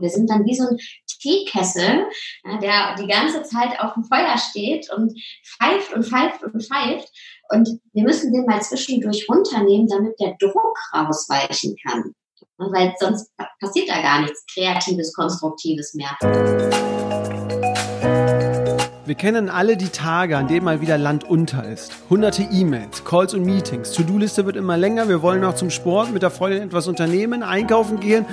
Wir sind dann wie so ein Teekessel, der die ganze Zeit auf dem Feuer steht und pfeift und pfeift und pfeift. Und wir müssen den mal zwischendurch runternehmen, damit der Druck rausweichen kann. Weil sonst passiert da gar nichts Kreatives, Konstruktives mehr. Wir kennen alle die Tage, an denen mal wieder Land unter ist. Hunderte E-Mails, Calls und Meetings. To-Do-Liste wird immer länger. Wir wollen noch zum Sport, mit der Freundin etwas unternehmen, einkaufen gehen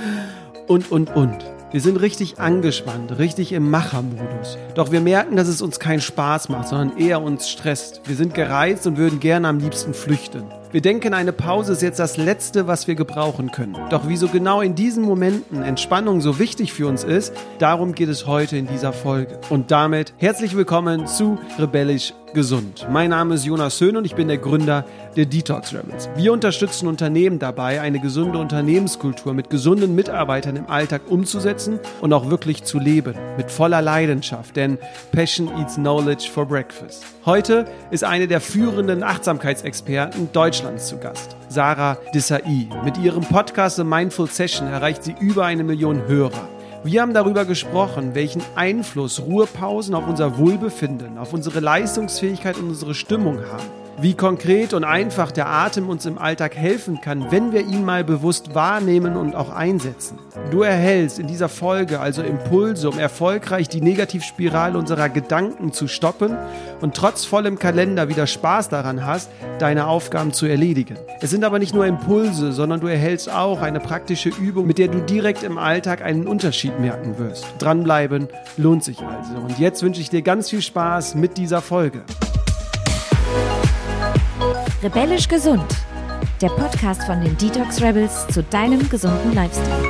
und, und, und. Wir sind richtig angespannt, richtig im Machermodus. Doch wir merken, dass es uns keinen Spaß macht, sondern eher uns stresst. Wir sind gereizt und würden gerne am liebsten flüchten. Wir denken, eine Pause ist jetzt das Letzte, was wir gebrauchen können. Doch wieso genau in diesen Momenten Entspannung so wichtig für uns ist, darum geht es heute in dieser Folge. Und damit herzlich willkommen zu Rebellisch Gesund. Mein Name ist Jonas Höhn und ich bin der Gründer der Detox Rebels. Wir unterstützen Unternehmen dabei, eine gesunde Unternehmenskultur mit gesunden Mitarbeitern im Alltag umzusetzen und auch wirklich zu leben. Mit voller Leidenschaft, denn Passion eats Knowledge for Breakfast. Heute ist eine der führenden Achtsamkeitsexperten Deutschlands zu Gast. Sarah Desai. Mit ihrem Podcast The Mindful Session erreicht sie über eine Million Hörer. Wir haben darüber gesprochen, welchen Einfluss Ruhepausen auf unser Wohlbefinden, auf unsere Leistungsfähigkeit und unsere Stimmung haben wie konkret und einfach der Atem uns im Alltag helfen kann, wenn wir ihn mal bewusst wahrnehmen und auch einsetzen. Du erhältst in dieser Folge also Impulse, um erfolgreich die Negativspirale unserer Gedanken zu stoppen und trotz vollem Kalender wieder Spaß daran hast, deine Aufgaben zu erledigen. Es sind aber nicht nur Impulse, sondern du erhältst auch eine praktische Übung, mit der du direkt im Alltag einen Unterschied merken wirst. Dranbleiben lohnt sich also. Und jetzt wünsche ich dir ganz viel Spaß mit dieser Folge. Rebellisch gesund. Der Podcast von den Detox Rebels zu deinem gesunden Lifestyle.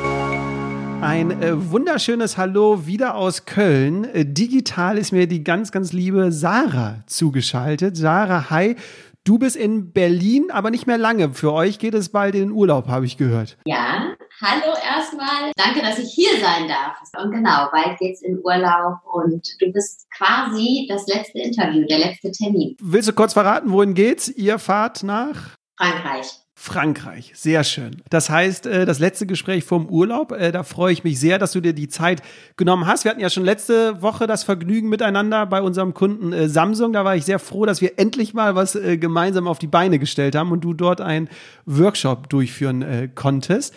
Ein äh, wunderschönes Hallo wieder aus Köln. Äh, digital ist mir die ganz, ganz liebe Sarah zugeschaltet. Sarah, hi. Du bist in Berlin, aber nicht mehr lange. Für euch geht es bald in den Urlaub, habe ich gehört. Ja, hallo erstmal. Danke, dass ich hier sein darf. Und genau, bald geht's in Urlaub und du bist quasi das letzte Interview, der letzte Termin. Willst du kurz verraten, wohin geht's? Ihr fahrt nach? Frankreich. Frankreich, sehr schön. Das heißt, äh, das letzte Gespräch vom Urlaub, äh, da freue ich mich sehr, dass du dir die Zeit genommen hast. Wir hatten ja schon letzte Woche das Vergnügen miteinander bei unserem Kunden äh, Samsung. Da war ich sehr froh, dass wir endlich mal was gemeinsam auf die Beine gestellt haben und du dort einen Workshop durchführen konntest.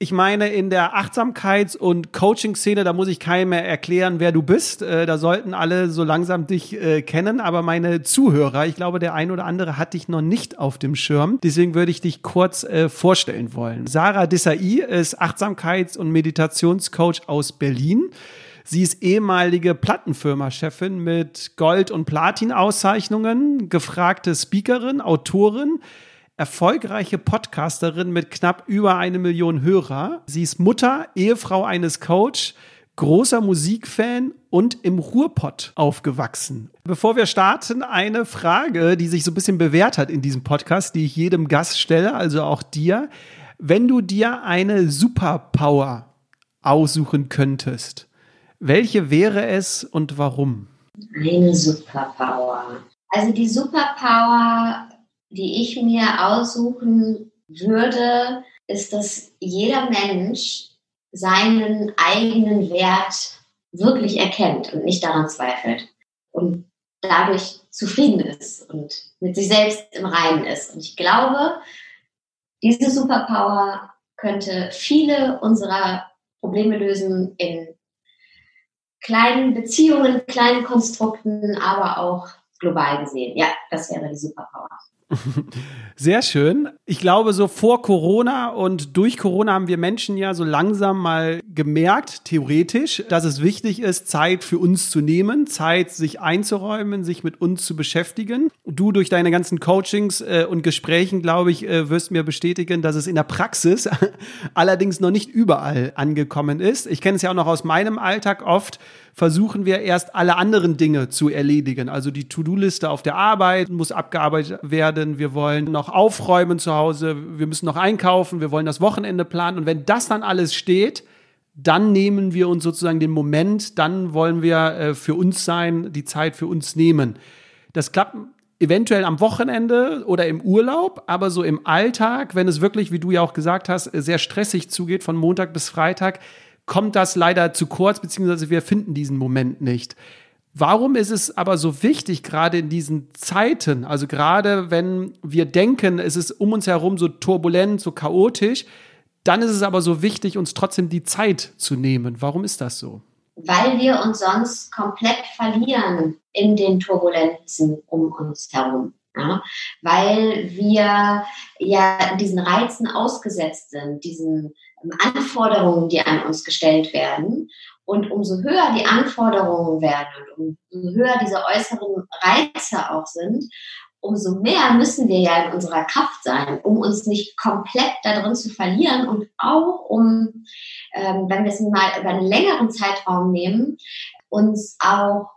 Ich meine, in der Achtsamkeits- und Coaching-Szene, da muss ich keinem mehr erklären, wer du bist. Äh, da sollten alle so langsam dich äh, kennen. Aber meine Zuhörer, ich glaube, der ein oder andere hat dich noch nicht auf dem Schirm. Deswegen würde ich dich kurz äh, vorstellen wollen. Sarah Desai ist Achtsamkeits- und Meditationscoach aus Berlin. Sie ist ehemalige Plattenfirma-Chefin mit Gold- und Platin-Auszeichnungen, gefragte Speakerin, Autorin, erfolgreiche Podcasterin mit knapp über eine Million Hörer. Sie ist Mutter, Ehefrau eines Coach, großer Musikfan und im Ruhrpott aufgewachsen. Bevor wir starten, eine Frage, die sich so ein bisschen bewährt hat in diesem Podcast, die ich jedem Gast stelle, also auch dir. Wenn du dir eine Superpower aussuchen könntest, welche wäre es und warum? Eine Superpower. Also die Superpower die ich mir aussuchen würde, ist, dass jeder Mensch seinen eigenen Wert wirklich erkennt und nicht daran zweifelt und dadurch zufrieden ist und mit sich selbst im Reinen ist. Und ich glaube, diese Superpower könnte viele unserer Probleme lösen in kleinen Beziehungen, kleinen Konstrukten, aber auch global gesehen. Ja, das wäre die Superpower. Sehr schön. Ich glaube, so vor Corona und durch Corona haben wir Menschen ja so langsam mal gemerkt, theoretisch, dass es wichtig ist, Zeit für uns zu nehmen, Zeit sich einzuräumen, sich mit uns zu beschäftigen. Du durch deine ganzen Coachings äh, und Gesprächen, glaube ich, äh, wirst mir bestätigen, dass es in der Praxis allerdings noch nicht überall angekommen ist. Ich kenne es ja auch noch aus meinem Alltag oft versuchen wir erst alle anderen Dinge zu erledigen. Also die To-Do-Liste auf der Arbeit muss abgearbeitet werden. Wir wollen noch aufräumen zu Hause. Wir müssen noch einkaufen. Wir wollen das Wochenende planen. Und wenn das dann alles steht, dann nehmen wir uns sozusagen den Moment, dann wollen wir äh, für uns sein, die Zeit für uns nehmen. Das klappt eventuell am Wochenende oder im Urlaub, aber so im Alltag, wenn es wirklich, wie du ja auch gesagt hast, sehr stressig zugeht von Montag bis Freitag, kommt das leider zu kurz, beziehungsweise wir finden diesen Moment nicht. Warum ist es aber so wichtig, gerade in diesen Zeiten, also gerade wenn wir denken, es ist um uns herum so turbulent, so chaotisch, dann ist es aber so wichtig, uns trotzdem die Zeit zu nehmen. Warum ist das so? Weil wir uns sonst komplett verlieren in den Turbulenzen um uns herum. Ja, weil wir ja diesen Reizen ausgesetzt sind, diesen Anforderungen, die an uns gestellt werden. Und umso höher die Anforderungen werden und umso höher diese äußeren Reize auch sind, umso mehr müssen wir ja in unserer Kraft sein, um uns nicht komplett darin zu verlieren und auch um, ähm, wenn wir es mal über einen längeren Zeitraum nehmen, uns auch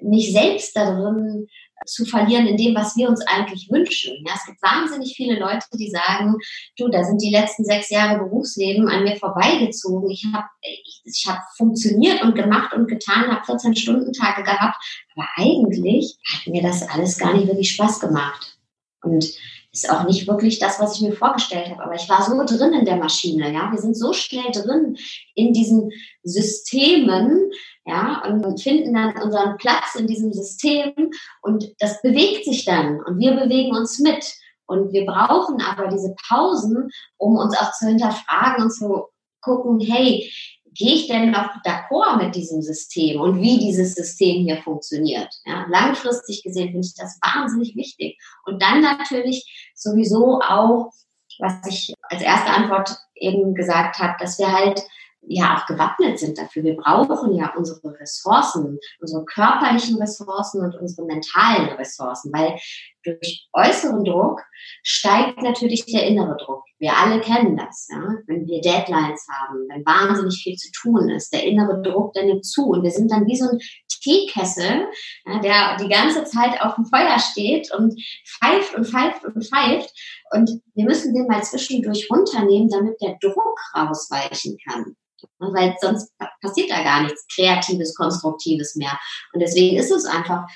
nicht selbst darin zu verlieren in dem, was wir uns eigentlich wünschen. Ja, es gibt wahnsinnig viele Leute, die sagen, du, da sind die letzten sechs Jahre Berufsleben an mir vorbeigezogen. Ich habe ich, ich hab funktioniert und gemacht und getan, habe 14-Stunden-Tage gehabt, aber eigentlich hat mir das alles gar nicht wirklich Spaß gemacht. Und ist auch nicht wirklich das, was ich mir vorgestellt habe. Aber ich war so drin in der Maschine, ja. Wir sind so schnell drin in diesen Systemen, ja, und finden dann unseren Platz in diesem System und das bewegt sich dann und wir bewegen uns mit. Und wir brauchen aber diese Pausen, um uns auch zu hinterfragen und zu gucken, hey, gehe ich denn noch d'accord mit diesem System und wie dieses System hier funktioniert? Ja, langfristig gesehen finde ich das wahnsinnig wichtig. Und dann natürlich sowieso auch, was ich als erste Antwort eben gesagt habe, dass wir halt ja auch gewappnet sind dafür. Wir brauchen ja unsere Ressourcen, unsere körperlichen Ressourcen und unsere mentalen Ressourcen, weil durch äußeren Druck steigt natürlich der innere Druck. Wir alle kennen das. Ja? Wenn wir Deadlines haben, wenn wahnsinnig viel zu tun ist, der innere Druck, der nimmt zu und wir sind dann wie so ein Teekessel, ja, der die ganze Zeit auf dem Feuer steht und pfeift und pfeift und pfeift. Und wir müssen den mal zwischendurch runternehmen, damit der Druck rausweichen kann. Weil sonst passiert da gar nichts Kreatives, Konstruktives mehr. Und deswegen ist es einfach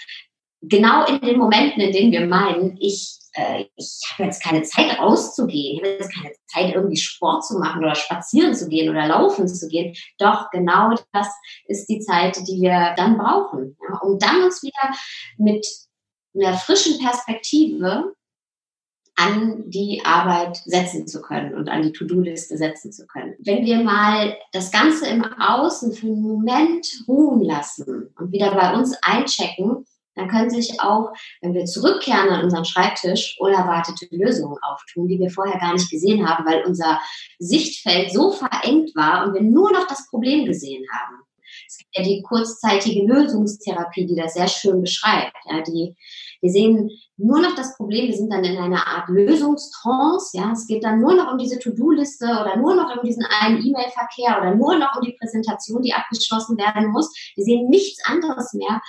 genau in den Momenten, in denen wir meinen, ich, äh, ich habe jetzt keine Zeit rauszugehen, ich habe jetzt keine Zeit irgendwie Sport zu machen oder spazieren zu gehen oder laufen zu gehen. Doch genau das ist die Zeit, die wir dann brauchen, ja, um dann uns wieder mit einer frischen Perspektive an die Arbeit setzen zu können und an die To-Do-Liste setzen zu können. Wenn wir mal das Ganze im Außen für einen Moment ruhen lassen und wieder bei uns einchecken, dann können sich auch, wenn wir zurückkehren an unseren Schreibtisch, unerwartete Lösungen auftun, die wir vorher gar nicht gesehen haben, weil unser Sichtfeld so verengt war und wir nur noch das Problem gesehen haben. Es gibt ja die kurzzeitige Lösungstherapie, die das sehr schön beschreibt. Ja, die, wir sehen nur noch das Problem, wir sind dann in einer Art Lösungstrance. Ja, es geht dann nur noch um diese To-Do-Liste oder nur noch um diesen einen E-Mail-Verkehr oder nur noch um die Präsentation, die abgeschlossen werden muss. Wir sehen nichts anderes mehr.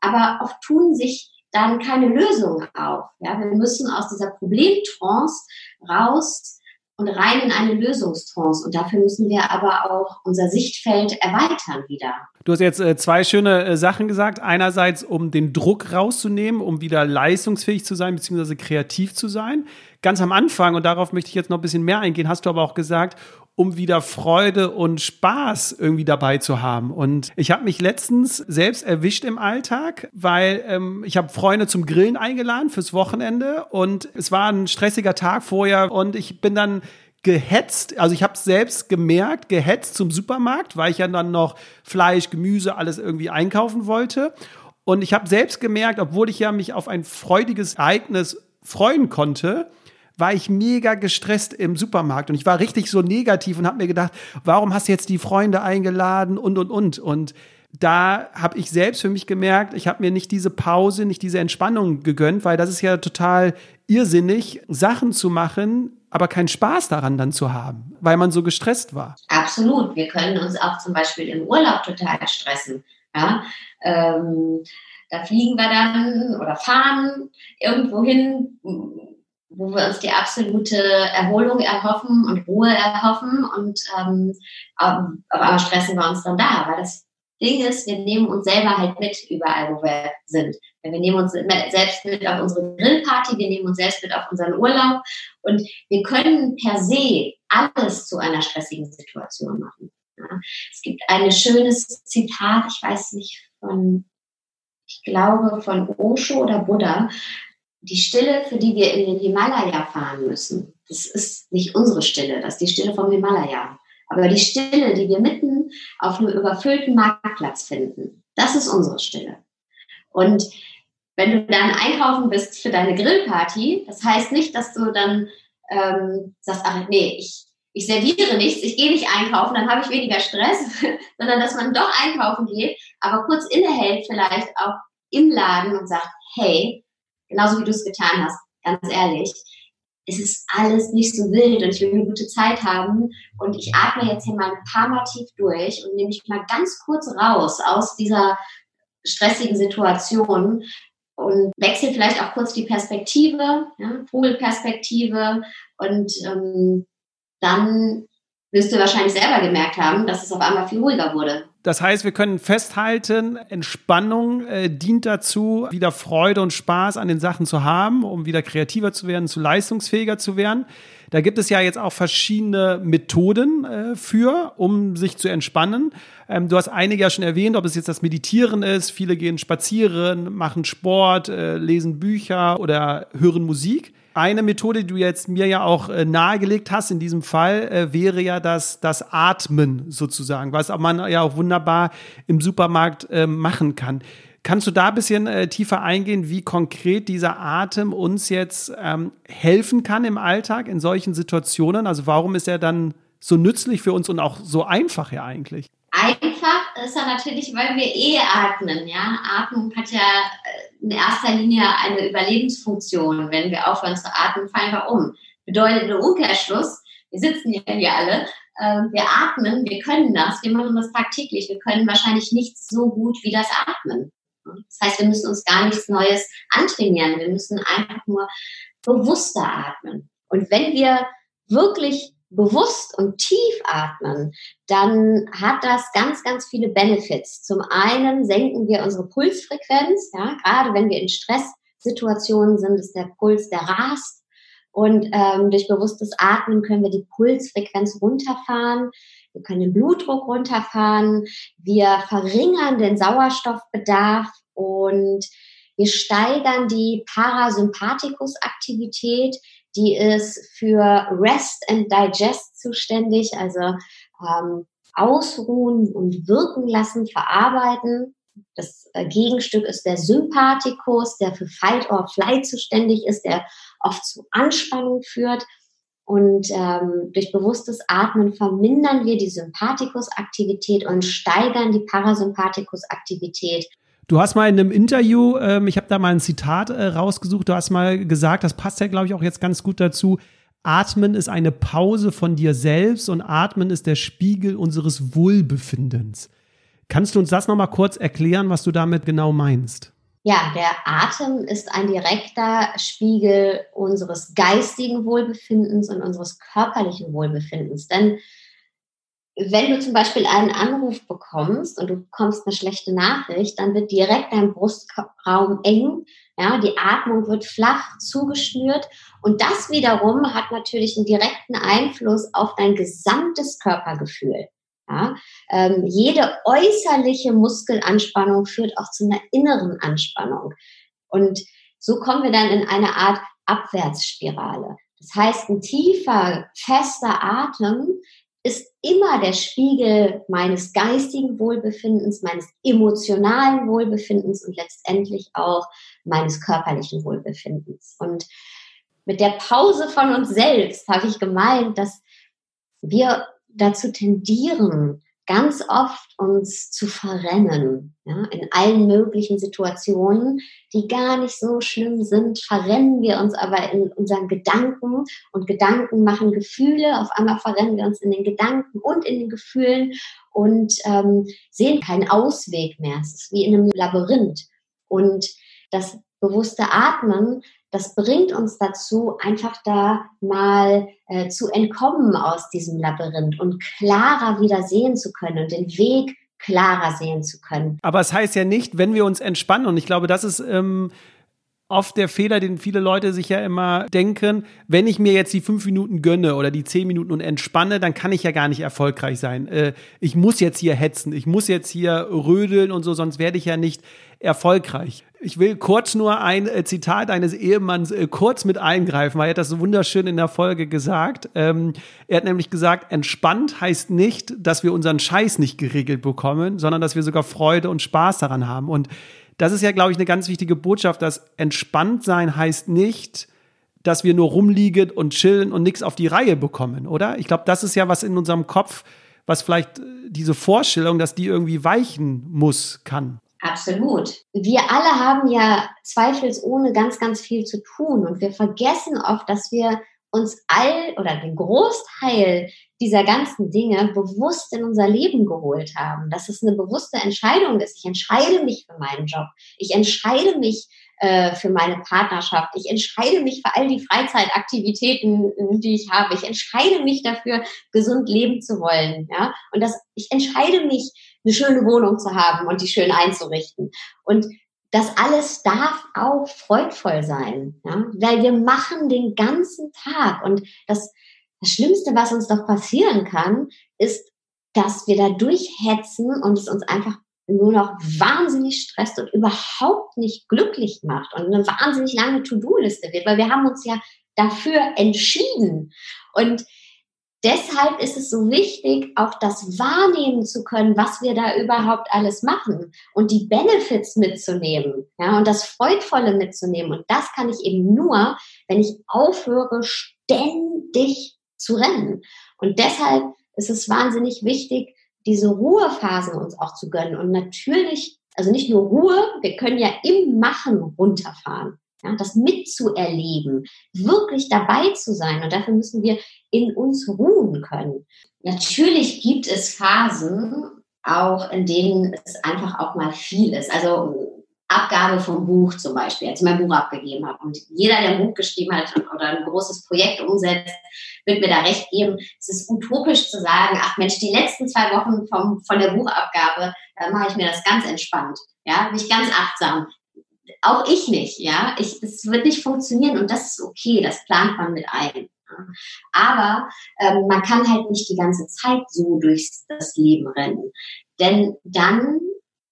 Aber oft tun sich dann keine Lösungen auf. Ja, wir müssen aus dieser Problemtrance raus und rein in eine Lösungstrance. Und dafür müssen wir aber auch unser Sichtfeld erweitern wieder. Du hast jetzt äh, zwei schöne äh, Sachen gesagt. Einerseits, um den Druck rauszunehmen, um wieder leistungsfähig zu sein, beziehungsweise kreativ zu sein. Ganz am Anfang, und darauf möchte ich jetzt noch ein bisschen mehr eingehen, hast du aber auch gesagt, um wieder Freude und Spaß irgendwie dabei zu haben. Und ich habe mich letztens selbst erwischt im Alltag, weil ähm, ich habe Freunde zum Grillen eingeladen fürs Wochenende und es war ein stressiger Tag vorher und ich bin dann gehetzt, also ich habe es selbst gemerkt, gehetzt zum Supermarkt, weil ich ja dann noch Fleisch, Gemüse, alles irgendwie einkaufen wollte. Und ich habe selbst gemerkt, obwohl ich ja mich auf ein freudiges Ereignis freuen konnte, war ich mega gestresst im Supermarkt und ich war richtig so negativ und habe mir gedacht, warum hast du jetzt die Freunde eingeladen und und und und da habe ich selbst für mich gemerkt, ich habe mir nicht diese Pause, nicht diese Entspannung gegönnt, weil das ist ja total irrsinnig, Sachen zu machen, aber keinen Spaß daran dann zu haben, weil man so gestresst war. Absolut. Wir können uns auch zum Beispiel im Urlaub total stressen. Ja? Ähm, da fliegen wir dann oder fahren irgendwo hin, wo wir uns die absolute Erholung erhoffen und Ruhe erhoffen und ähm, auf einmal stressen wir uns dann da, weil das Ding ist, wir nehmen uns selber halt mit überall, wo wir sind. Wir nehmen uns selbst mit auf unsere Grillparty, wir nehmen uns selbst mit auf unseren Urlaub und wir können per se alles zu einer stressigen Situation machen. Ja. Es gibt ein schönes Zitat, ich weiß nicht von, ich glaube von Osho oder Buddha, die Stille, für die wir in den Himalaya fahren müssen, das ist nicht unsere Stille, das ist die Stille vom Himalaya. Aber die Stille, die wir mitten auf einem überfüllten Marktplatz finden, das ist unsere Stille. Und wenn du dann einkaufen bist für deine Grillparty, das heißt nicht, dass du dann ähm, sagst, ach nee, ich, ich serviere nichts, ich gehe nicht einkaufen, dann habe ich weniger Stress, sondern dass man doch einkaufen geht, aber kurz innehält vielleicht auch im Laden und sagt, hey, genauso wie du es getan hast, ganz ehrlich, es ist alles nicht so wild und ich will eine gute Zeit haben. Und ich atme jetzt hier mal ein paar Mal tief durch und nehme mich mal ganz kurz raus aus dieser stressigen Situation und wechsle vielleicht auch kurz die Perspektive, ja, Vogelperspektive. Und ähm, dann wirst du wahrscheinlich selber gemerkt haben, dass es auf einmal viel ruhiger wurde. Das heißt, wir können festhalten, Entspannung äh, dient dazu, wieder Freude und Spaß an den Sachen zu haben, um wieder kreativer zu werden, zu leistungsfähiger zu werden. Da gibt es ja jetzt auch verschiedene Methoden äh, für, um sich zu entspannen. Ähm, du hast einige ja schon erwähnt, ob es jetzt das Meditieren ist. Viele gehen spazieren, machen Sport, äh, lesen Bücher oder hören Musik. Eine Methode, die du jetzt mir ja auch äh, nahegelegt hast in diesem Fall, äh, wäre ja das, das Atmen sozusagen, was man ja auch wunderbar im Supermarkt äh, machen kann. Kannst du da ein bisschen äh, tiefer eingehen, wie konkret dieser Atem uns jetzt ähm, helfen kann im Alltag in solchen Situationen? Also warum ist er dann so nützlich für uns und auch so einfach ja eigentlich? Einfach ist er natürlich, weil wir eh atmen. Ja? Atmung hat ja äh, in erster Linie eine Überlebensfunktion. Wenn wir aufhören zu atmen, fallen wir um. Bedeutet im Umkehrschluss, wir sitzen ja hier alle, äh, wir atmen, wir können das, wir machen das tagtäglich. Wir können wahrscheinlich nichts so gut wie das Atmen. Das heißt, wir müssen uns gar nichts Neues antrainieren. Wir müssen einfach nur bewusster atmen. Und wenn wir wirklich bewusst und tief atmen, dann hat das ganz, ganz viele Benefits. Zum einen senken wir unsere Pulsfrequenz, ja, gerade wenn wir in Stresssituationen sind, ist der Puls, der rast. Und ähm, durch bewusstes Atmen können wir die Pulsfrequenz runterfahren. Wir können den Blutdruck runterfahren. Wir verringern den Sauerstoffbedarf und wir steigern die Parasympathikus-Aktivität, die ist für Rest and Digest zuständig, also ähm, ausruhen und wirken lassen, verarbeiten. Das äh, Gegenstück ist der Sympathikus, der für Fight or Flight zuständig ist, der oft zu Anspannung führt. Und ähm, durch bewusstes Atmen vermindern wir die Sympathikusaktivität und steigern die Parasympathikusaktivität. Du hast mal in einem Interview, ähm, ich habe da mal ein Zitat äh, rausgesucht, du hast mal gesagt, das passt ja, glaube ich, auch jetzt ganz gut dazu. Atmen ist eine Pause von dir selbst und Atmen ist der Spiegel unseres Wohlbefindens. Kannst du uns das nochmal kurz erklären, was du damit genau meinst? Ja, der Atem ist ein direkter Spiegel unseres geistigen Wohlbefindens und unseres körperlichen Wohlbefindens. Denn wenn du zum Beispiel einen Anruf bekommst und du bekommst eine schlechte Nachricht, dann wird direkt dein Brustraum eng, ja, die Atmung wird flach zugeschnürt und das wiederum hat natürlich einen direkten Einfluss auf dein gesamtes Körpergefühl. Ja, ähm, jede äußerliche Muskelanspannung führt auch zu einer inneren Anspannung. Und so kommen wir dann in eine Art Abwärtsspirale. Das heißt, ein tiefer, fester Atem ist immer der Spiegel meines geistigen Wohlbefindens, meines emotionalen Wohlbefindens und letztendlich auch meines körperlichen Wohlbefindens. Und mit der Pause von uns selbst habe ich gemeint, dass wir dazu tendieren, ganz oft uns zu verrennen. Ja, in allen möglichen Situationen, die gar nicht so schlimm sind, verrennen wir uns aber in unseren Gedanken und Gedanken machen Gefühle. Auf einmal verrennen wir uns in den Gedanken und in den Gefühlen und ähm, sehen keinen Ausweg mehr. Es ist wie in einem Labyrinth. Und das bewusste Atmen das bringt uns dazu, einfach da mal äh, zu entkommen aus diesem Labyrinth und klarer wieder sehen zu können und den Weg klarer sehen zu können. Aber es heißt ja nicht, wenn wir uns entspannen, und ich glaube, das ist ähm, oft der Fehler, den viele Leute sich ja immer denken, wenn ich mir jetzt die fünf Minuten gönne oder die zehn Minuten und entspanne, dann kann ich ja gar nicht erfolgreich sein. Äh, ich muss jetzt hier hetzen, ich muss jetzt hier rödeln und so, sonst werde ich ja nicht erfolgreich. Ich will kurz nur ein äh, Zitat eines Ehemanns äh, kurz mit eingreifen, weil er hat das so wunderschön in der Folge gesagt. Ähm, er hat nämlich gesagt, entspannt heißt nicht, dass wir unseren Scheiß nicht geregelt bekommen, sondern dass wir sogar Freude und Spaß daran haben. Und das ist ja, glaube ich, eine ganz wichtige Botschaft, dass entspannt sein heißt nicht, dass wir nur rumliegen und chillen und nichts auf die Reihe bekommen, oder? Ich glaube, das ist ja was in unserem Kopf, was vielleicht äh, diese Vorstellung, dass die irgendwie weichen muss, kann. Absolut. Wir alle haben ja zweifelsohne ganz, ganz viel zu tun und wir vergessen oft, dass wir uns all oder den Großteil dieser ganzen Dinge bewusst in unser Leben geholt haben, dass es eine bewusste Entscheidung ist. Ich entscheide mich für meinen Job. Ich entscheide mich äh, für meine Partnerschaft. Ich entscheide mich für all die Freizeitaktivitäten, die ich habe. Ich entscheide mich dafür, gesund leben zu wollen. Ja, und das, ich entscheide mich, eine schöne Wohnung zu haben und die schön einzurichten. Und das alles darf auch freudvoll sein, ja? weil wir machen den ganzen Tag und das das Schlimmste, was uns doch passieren kann, ist, dass wir da durchhetzen und es uns einfach nur noch wahnsinnig stresst und überhaupt nicht glücklich macht und eine wahnsinnig lange To-Do-Liste wird, weil wir haben uns ja dafür entschieden. Und deshalb ist es so wichtig, auch das wahrnehmen zu können, was wir da überhaupt alles machen und die Benefits mitzunehmen, ja, und das Freudvolle mitzunehmen. Und das kann ich eben nur, wenn ich aufhöre, ständig zu rennen. Und deshalb ist es wahnsinnig wichtig, diese Ruhephasen uns auch zu gönnen. Und natürlich, also nicht nur Ruhe, wir können ja im Machen runterfahren. Ja, das mitzuerleben, wirklich dabei zu sein. Und dafür müssen wir in uns ruhen können. Natürlich gibt es Phasen, auch in denen es einfach auch mal viel ist. Also Abgabe vom Buch zum Beispiel, als ich mein Buch abgegeben habe. Und jeder, der ein Buch geschrieben hat oder ein großes Projekt umsetzt, wird mir da recht geben. Es ist utopisch zu sagen, ach Mensch, die letzten zwei Wochen vom, von der Buchabgabe, da mache ich mir das ganz entspannt. Ja, bin ganz achtsam. Auch ich nicht, ja. Ich, es wird nicht funktionieren und das ist okay, das plant man mit ein. Aber ähm, man kann halt nicht die ganze Zeit so durch das Leben rennen. Denn dann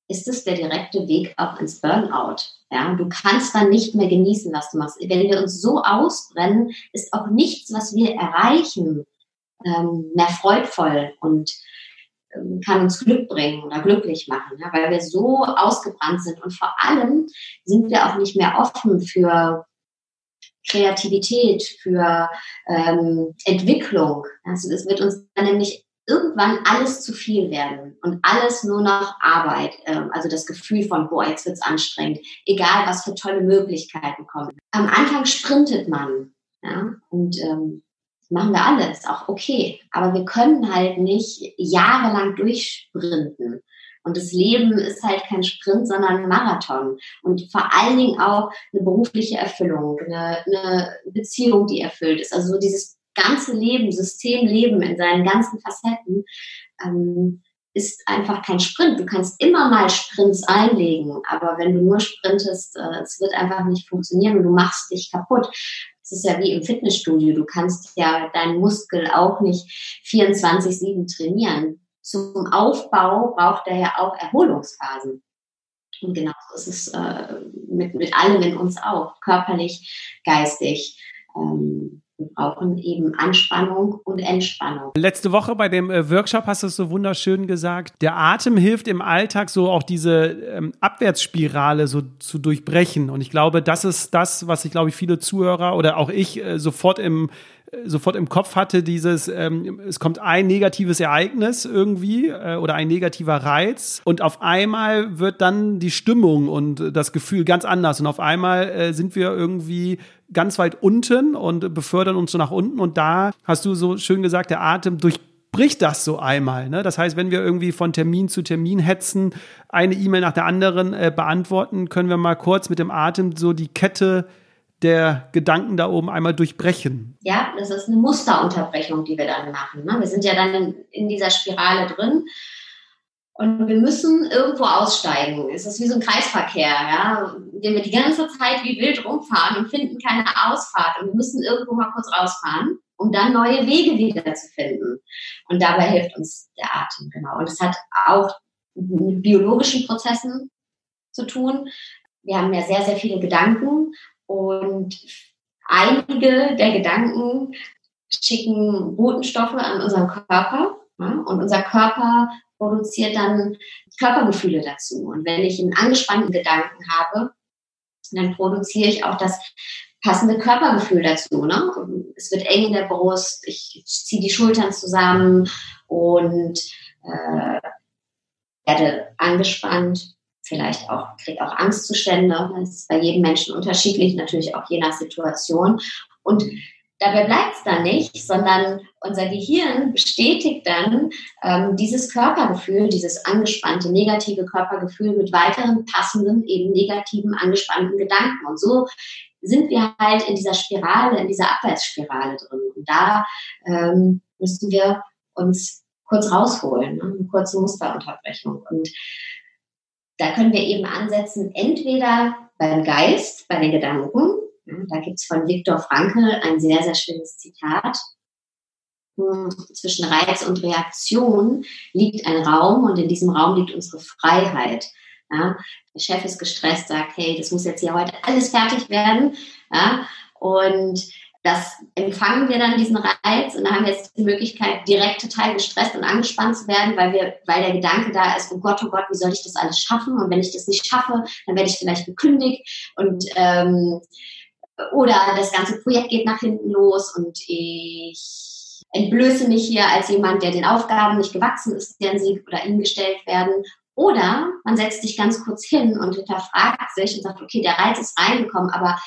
ist es der direkte Weg auch ins Burnout. Ja, du kannst dann nicht mehr genießen, was du machst. Wenn wir uns so ausbrennen, ist auch nichts, was wir erreichen, ähm, mehr freudvoll und ähm, kann uns Glück bringen oder glücklich machen, weil wir so ausgebrannt sind. Und vor allem sind wir auch nicht mehr offen für Kreativität, für ähm, Entwicklung. Also es wird uns dann nämlich irgendwann alles zu viel werden und alles nur noch Arbeit. Ähm, also das Gefühl von, boah, jetzt wird's anstrengend, egal was für tolle Möglichkeiten kommen. Am Anfang sprintet man, ja, und ähm, machen wir alles, auch okay. Aber wir können halt nicht jahrelang durchsprinten. Und das Leben ist halt kein Sprint, sondern ein Marathon. Und vor allen Dingen auch eine berufliche Erfüllung, eine, eine Beziehung, die erfüllt ist. Also so dieses ganze Leben, Systemleben in seinen ganzen Facetten, ähm, ist einfach kein Sprint. Du kannst immer mal Sprints einlegen, aber wenn du nur sprintest, äh, es wird einfach nicht funktionieren und du machst dich kaputt. Es ist ja wie im Fitnessstudio. Du kannst ja deinen Muskel auch nicht 24-7 trainieren. Zum Aufbau braucht er ja auch Erholungsphasen. Und genau so ist es äh, mit, mit allem in uns auch, körperlich, geistig. Ähm, wir brauchen eben Anspannung und Entspannung. Letzte Woche bei dem äh, Workshop hast du es so wunderschön gesagt. Der Atem hilft im Alltag so auch diese ähm, Abwärtsspirale so zu durchbrechen. Und ich glaube, das ist das, was ich glaube ich viele Zuhörer oder auch ich äh, sofort im sofort im Kopf hatte, dieses, ähm, es kommt ein negatives Ereignis irgendwie äh, oder ein negativer Reiz und auf einmal wird dann die Stimmung und das Gefühl ganz anders und auf einmal äh, sind wir irgendwie ganz weit unten und befördern uns so nach unten und da hast du so schön gesagt, der Atem durchbricht das so einmal. Ne? Das heißt, wenn wir irgendwie von Termin zu Termin hetzen, eine E-Mail nach der anderen äh, beantworten, können wir mal kurz mit dem Atem so die Kette der Gedanken da oben einmal durchbrechen. Ja, das ist eine Musterunterbrechung, die wir dann machen. Ne? Wir sind ja dann in, in dieser Spirale drin Und wir müssen irgendwo aussteigen. Es ist wie so ein Kreisverkehr, ja, dem wir die ganze Zeit wie wild rumfahren und finden keine Ausfahrt. Und wir müssen irgendwo mal kurz rausfahren, um dann neue Wege wieder zu finden. Und dabei hilft uns der Atem, genau. Und es hat auch mit biologischen Prozessen zu tun. Wir haben ja sehr, sehr viele Gedanken und einige der Gedanken schicken Botenstoffe an unseren Körper. Ja, und unser Körper produziert dann Körpergefühle dazu. Und wenn ich einen angespannten Gedanken habe, dann produziere ich auch das passende Körpergefühl dazu. Ne? Es wird eng in der Brust, ich ziehe die Schultern zusammen und äh, werde angespannt, vielleicht auch, kriege auch Angstzustände. Das ist bei jedem Menschen unterschiedlich, natürlich auch je nach Situation. Und Dabei bleibt es dann nicht, sondern unser Gehirn bestätigt dann ähm, dieses Körpergefühl, dieses angespannte, negative Körpergefühl mit weiteren passenden, eben negativen, angespannten Gedanken. Und so sind wir halt in dieser Spirale, in dieser Abwärtsspirale drin. Und da ähm, müssen wir uns kurz rausholen, ne? eine kurze Musterunterbrechung. Und da können wir eben ansetzen, entweder beim Geist, bei den Gedanken, da gibt es von Viktor Frankl ein sehr, sehr schönes Zitat. Hm, zwischen Reiz und Reaktion liegt ein Raum und in diesem Raum liegt unsere Freiheit. Ja, der Chef ist gestresst, sagt, hey, das muss jetzt hier heute alles fertig werden. Ja, und das empfangen wir dann diesen Reiz und haben jetzt die Möglichkeit, direkt total gestresst und angespannt zu werden, weil wir, weil der Gedanke da ist, oh Gott, oh Gott, wie soll ich das alles schaffen? Und wenn ich das nicht schaffe, dann werde ich vielleicht gekündigt und ähm, oder das ganze Projekt geht nach hinten los und ich entblöße mich hier als jemand, der den Aufgaben nicht gewachsen ist, deren sie oder ihnen gestellt werden. Oder man setzt sich ganz kurz hin und hinterfragt sich und sagt, okay, der Reiz ist reingekommen, aber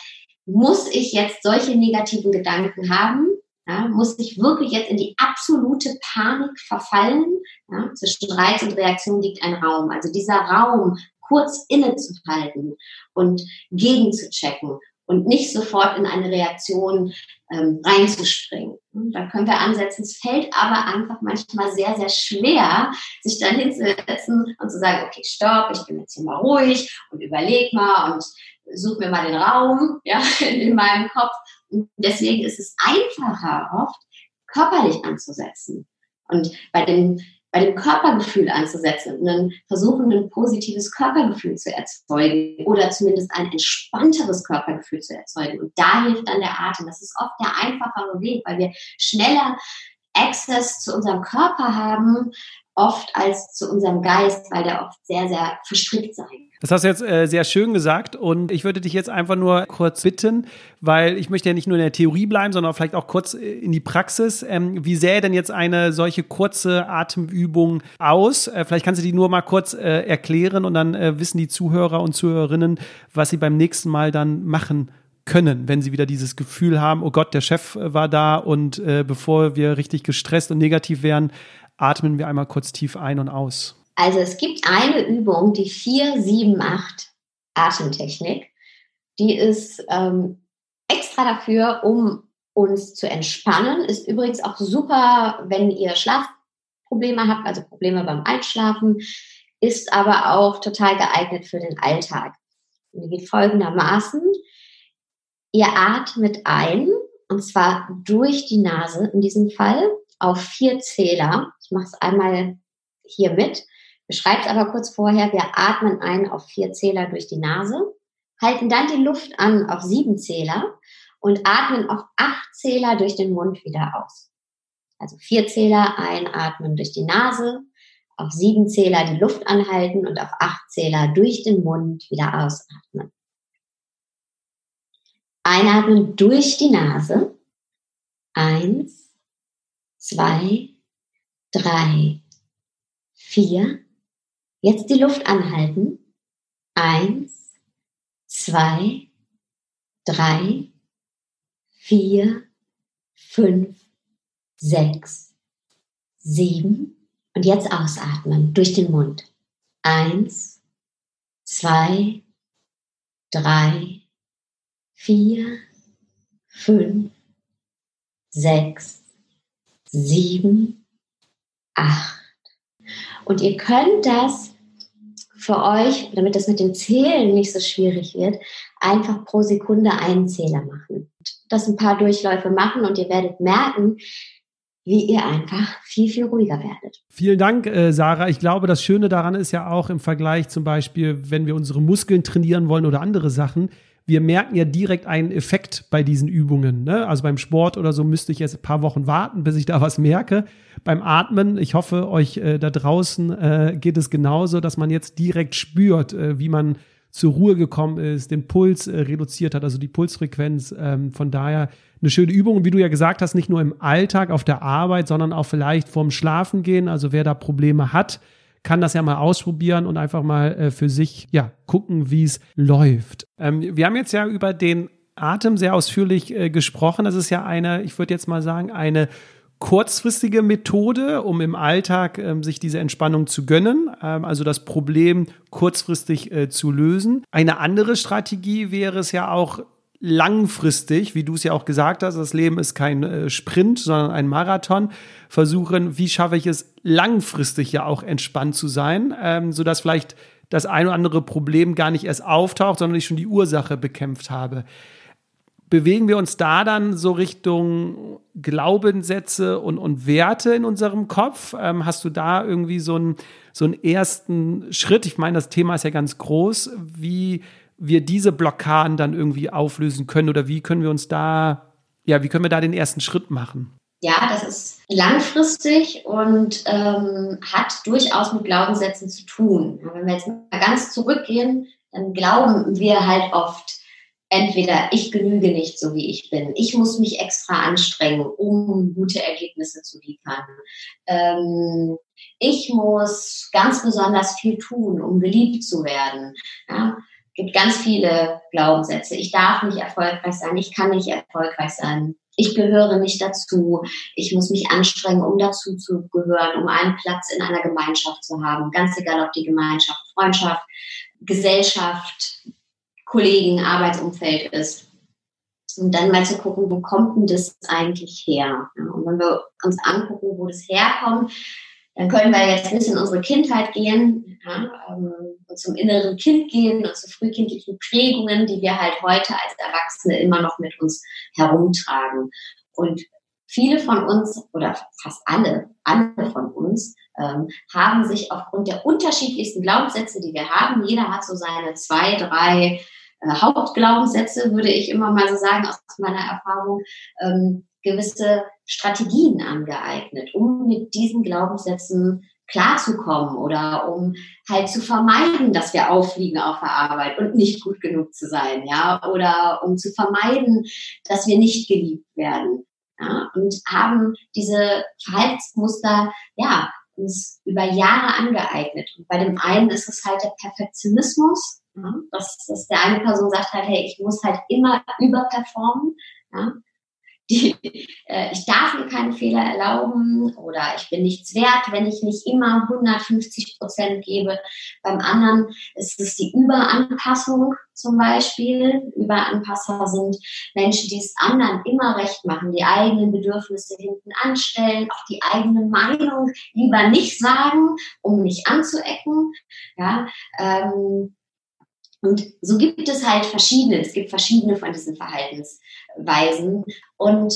muss ich jetzt solche negativen Gedanken haben? Ja, muss ich wirklich jetzt in die absolute Panik verfallen? Ja, zwischen Reiz und Reaktion liegt ein Raum. Also dieser Raum kurz innezuhalten und gegenzuchecken und nicht sofort in eine Reaktion ähm, reinzuspringen. Da können wir ansetzen. Es fällt aber einfach manchmal sehr, sehr schwer, sich dann hinzusetzen und zu sagen, okay, stopp, ich bin jetzt hier mal ruhig und überleg mal und suche mir mal den Raum ja, in meinem Kopf. Und deswegen ist es einfacher oft, körperlich anzusetzen. Und bei den bei dem Körpergefühl anzusetzen und dann versuchen, ein positives Körpergefühl zu erzeugen oder zumindest ein entspannteres Körpergefühl zu erzeugen. Und da hilft dann der Atem. Das ist oft der einfachere Weg, weil wir schneller Access zu unserem Körper haben, oft als zu unserem Geist, weil der oft sehr, sehr verstrickt sein. Das hast du jetzt äh, sehr schön gesagt und ich würde dich jetzt einfach nur kurz bitten, weil ich möchte ja nicht nur in der Theorie bleiben, sondern vielleicht auch kurz äh, in die Praxis. Ähm, wie sähe denn jetzt eine solche kurze Atemübung aus? Äh, vielleicht kannst du die nur mal kurz äh, erklären und dann äh, wissen die Zuhörer und Zuhörerinnen, was sie beim nächsten Mal dann machen können, wenn sie wieder dieses Gefühl haben, oh Gott, der Chef äh, war da und bevor wir richtig gestresst und negativ wären, atmen wir einmal kurz tief ein und aus. Also es gibt eine Übung, die 478 Atemtechnik. Die ist ähm, extra dafür, um uns zu entspannen. Ist übrigens auch super, wenn ihr Schlafprobleme habt, also Probleme beim Einschlafen. Ist aber auch total geeignet für den Alltag. Und die geht folgendermaßen. Ihr atmet ein, und zwar durch die Nase in diesem Fall, auf vier Zähler. Ich mache es einmal hier mit. Beschreibe es aber kurz vorher. Wir atmen ein auf vier Zähler durch die Nase, halten dann die Luft an auf sieben Zähler und atmen auf acht Zähler durch den Mund wieder aus. Also vier Zähler einatmen durch die Nase, auf sieben Zähler die Luft anhalten und auf acht Zähler durch den Mund wieder ausatmen. Einatmen durch die Nase. Eins, zwei, drei, vier. Jetzt die Luft anhalten. Eins, zwei, drei, vier, fünf, sechs, sieben. Und jetzt ausatmen durch den Mund. Eins, zwei, drei, vier, fünf, sechs, sieben, acht. Und ihr könnt das für euch, damit das mit dem Zählen nicht so schwierig wird, einfach pro Sekunde einen Zähler machen. Das ein paar Durchläufe machen und ihr werdet merken, wie ihr einfach viel, viel ruhiger werdet. Vielen Dank, äh, Sarah. Ich glaube, das Schöne daran ist ja auch im Vergleich zum Beispiel, wenn wir unsere Muskeln trainieren wollen oder andere Sachen, wir merken ja direkt einen Effekt bei diesen Übungen. Ne? Also beim Sport oder so müsste ich jetzt ein paar Wochen warten, bis ich da was merke. Beim Atmen, ich hoffe, euch äh, da draußen äh, geht es genauso, dass man jetzt direkt spürt, äh, wie man zur Ruhe gekommen ist, den Puls äh, reduziert hat, also die Pulsfrequenz. Ähm, von daher eine schöne Übung, wie du ja gesagt hast, nicht nur im Alltag auf der Arbeit, sondern auch vielleicht vorm Schlafengehen. Also wer da Probleme hat, kann das ja mal ausprobieren und einfach mal äh, für sich ja gucken, wie es läuft. Ähm, wir haben jetzt ja über den Atem sehr ausführlich äh, gesprochen. Das ist ja eine, ich würde jetzt mal sagen, eine kurzfristige Methode, um im Alltag ähm, sich diese Entspannung zu gönnen, ähm, also das Problem kurzfristig äh, zu lösen. Eine andere Strategie wäre es ja auch langfristig, wie du es ja auch gesagt hast, das Leben ist kein äh, Sprint, sondern ein Marathon, versuchen, wie schaffe ich es langfristig ja auch entspannt zu sein, ähm, sodass vielleicht das ein oder andere Problem gar nicht erst auftaucht, sondern ich schon die Ursache bekämpft habe bewegen wir uns da dann so Richtung Glaubenssätze und, und Werte in unserem Kopf? Ähm, hast du da irgendwie so einen, so einen ersten Schritt? Ich meine, das Thema ist ja ganz groß, wie wir diese Blockaden dann irgendwie auflösen können oder wie können wir uns da, ja, wie können wir da den ersten Schritt machen? Ja, das ist langfristig und ähm, hat durchaus mit Glaubenssätzen zu tun. Wenn wir jetzt mal ganz zurückgehen, dann glauben wir halt oft, entweder ich genüge nicht so wie ich bin, ich muss mich extra anstrengen, um gute Ergebnisse zu liefern. Ähm, ich muss ganz besonders viel tun, um geliebt zu werden. Ja, gibt ganz viele Glaubenssätze. Ich darf nicht erfolgreich sein, ich kann nicht erfolgreich sein. Ich gehöre nicht dazu. Ich muss mich anstrengen, um dazu zu gehören, um einen Platz in einer Gemeinschaft zu haben. Ganz egal, ob die Gemeinschaft, Freundschaft, Gesellschaft, Kollegen, Arbeitsumfeld ist. Und dann mal zu gucken, wo kommt denn das eigentlich her? Und wenn wir uns angucken, wo das herkommt, dann können wir jetzt bis in unsere Kindheit gehen ja, ähm, und zum inneren Kind gehen und zu frühkindlichen Prägungen, die wir halt heute als Erwachsene immer noch mit uns herumtragen. Und viele von uns oder fast alle, alle von uns ähm, haben sich aufgrund der unterschiedlichsten Glaubenssätze, die wir haben, jeder hat so seine zwei, drei äh, Hauptglaubenssätze, würde ich immer mal so sagen, aus meiner Erfahrung, ähm, gewisse Strategien angeeignet, um mit diesen Glaubenssätzen klarzukommen oder um halt zu vermeiden, dass wir auffliegen auf der Arbeit und nicht gut genug zu sein, ja, oder um zu vermeiden, dass wir nicht geliebt werden, ja, und haben diese Verhaltensmuster, ja, uns über Jahre angeeignet. Und bei dem einen ist es halt der Perfektionismus, ja, dass, dass der eine Person sagt halt, hey, ich muss halt immer überperformen. Ja, die, äh, ich darf mir keine Fehler erlauben oder ich bin nichts wert, wenn ich nicht immer 150 Prozent gebe. Beim anderen ist es die Überanpassung zum Beispiel. Überanpasser sind Menschen, die es anderen immer recht machen, die eigenen Bedürfnisse hinten anstellen, auch die eigene Meinung lieber nicht sagen, um nicht anzuecken. Ja, ähm, und so gibt es halt verschiedene, es gibt verschiedene von diesen Verhaltensweisen. Und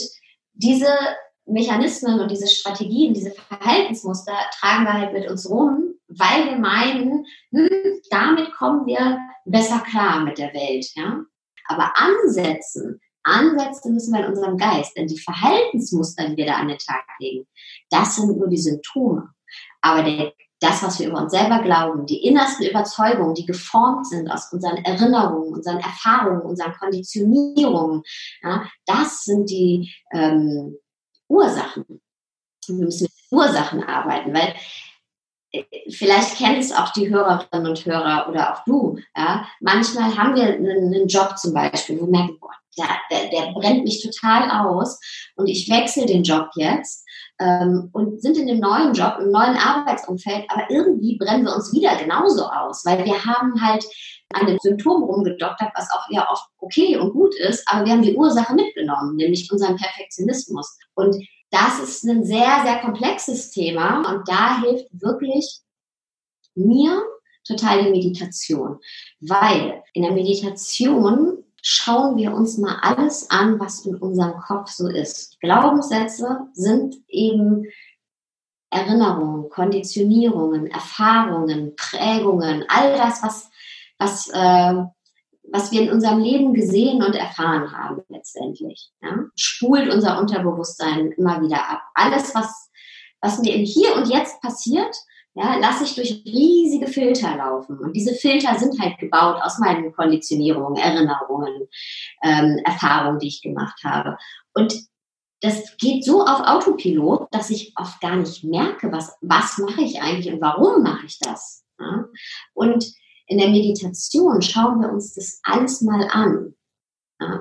diese Mechanismen und diese Strategien, diese Verhaltensmuster tragen wir halt mit uns rum, weil wir meinen, hm, damit kommen wir besser klar mit der Welt. Ja? Aber ansetzen, ansetzen müssen wir in unserem Geist, denn die Verhaltensmuster, die wir da an den Tag legen, das sind nur die Symptome. Aber der das, was wir über uns selber glauben, die innersten Überzeugungen, die geformt sind aus unseren Erinnerungen, unseren Erfahrungen, unseren Konditionierungen, ja, das sind die ähm, Ursachen. wir müssen mit Ursachen arbeiten, weil vielleicht kennen es auch die Hörerinnen und Hörer oder auch du. Ja, manchmal haben wir einen, Job zum Beispiel, wo wir merken, boah, der, der, der brennt mich total aus und ich wechsle den Job jetzt ähm, und sind in dem neuen Job, im neuen Arbeitsumfeld, aber irgendwie brennen wir uns wieder genauso aus, weil wir haben halt an den Symptomen rumgedoktert, was auch ja oft okay und gut ist, aber wir haben die Ursache mitgenommen, nämlich unseren Perfektionismus. Und das ist ein sehr, sehr komplexes Thema und da hilft wirklich mir total die Meditation, weil in der Meditation schauen wir uns mal alles an, was in unserem Kopf so ist. Glaubenssätze sind eben Erinnerungen, Konditionierungen, Erfahrungen, Prägungen, all das, was, was, äh, was wir in unserem Leben gesehen und erfahren haben letztendlich. Ja? Spult unser Unterbewusstsein immer wieder ab. Alles, was, was mir im Hier und Jetzt passiert, ja, lasse ich durch riesige Filter laufen. Und diese Filter sind halt gebaut aus meinen Konditionierungen, Erinnerungen, ähm, Erfahrungen, die ich gemacht habe. Und das geht so auf Autopilot, dass ich oft gar nicht merke, was, was mache ich eigentlich und warum mache ich das. Ja? Und in der Meditation schauen wir uns das alles mal an.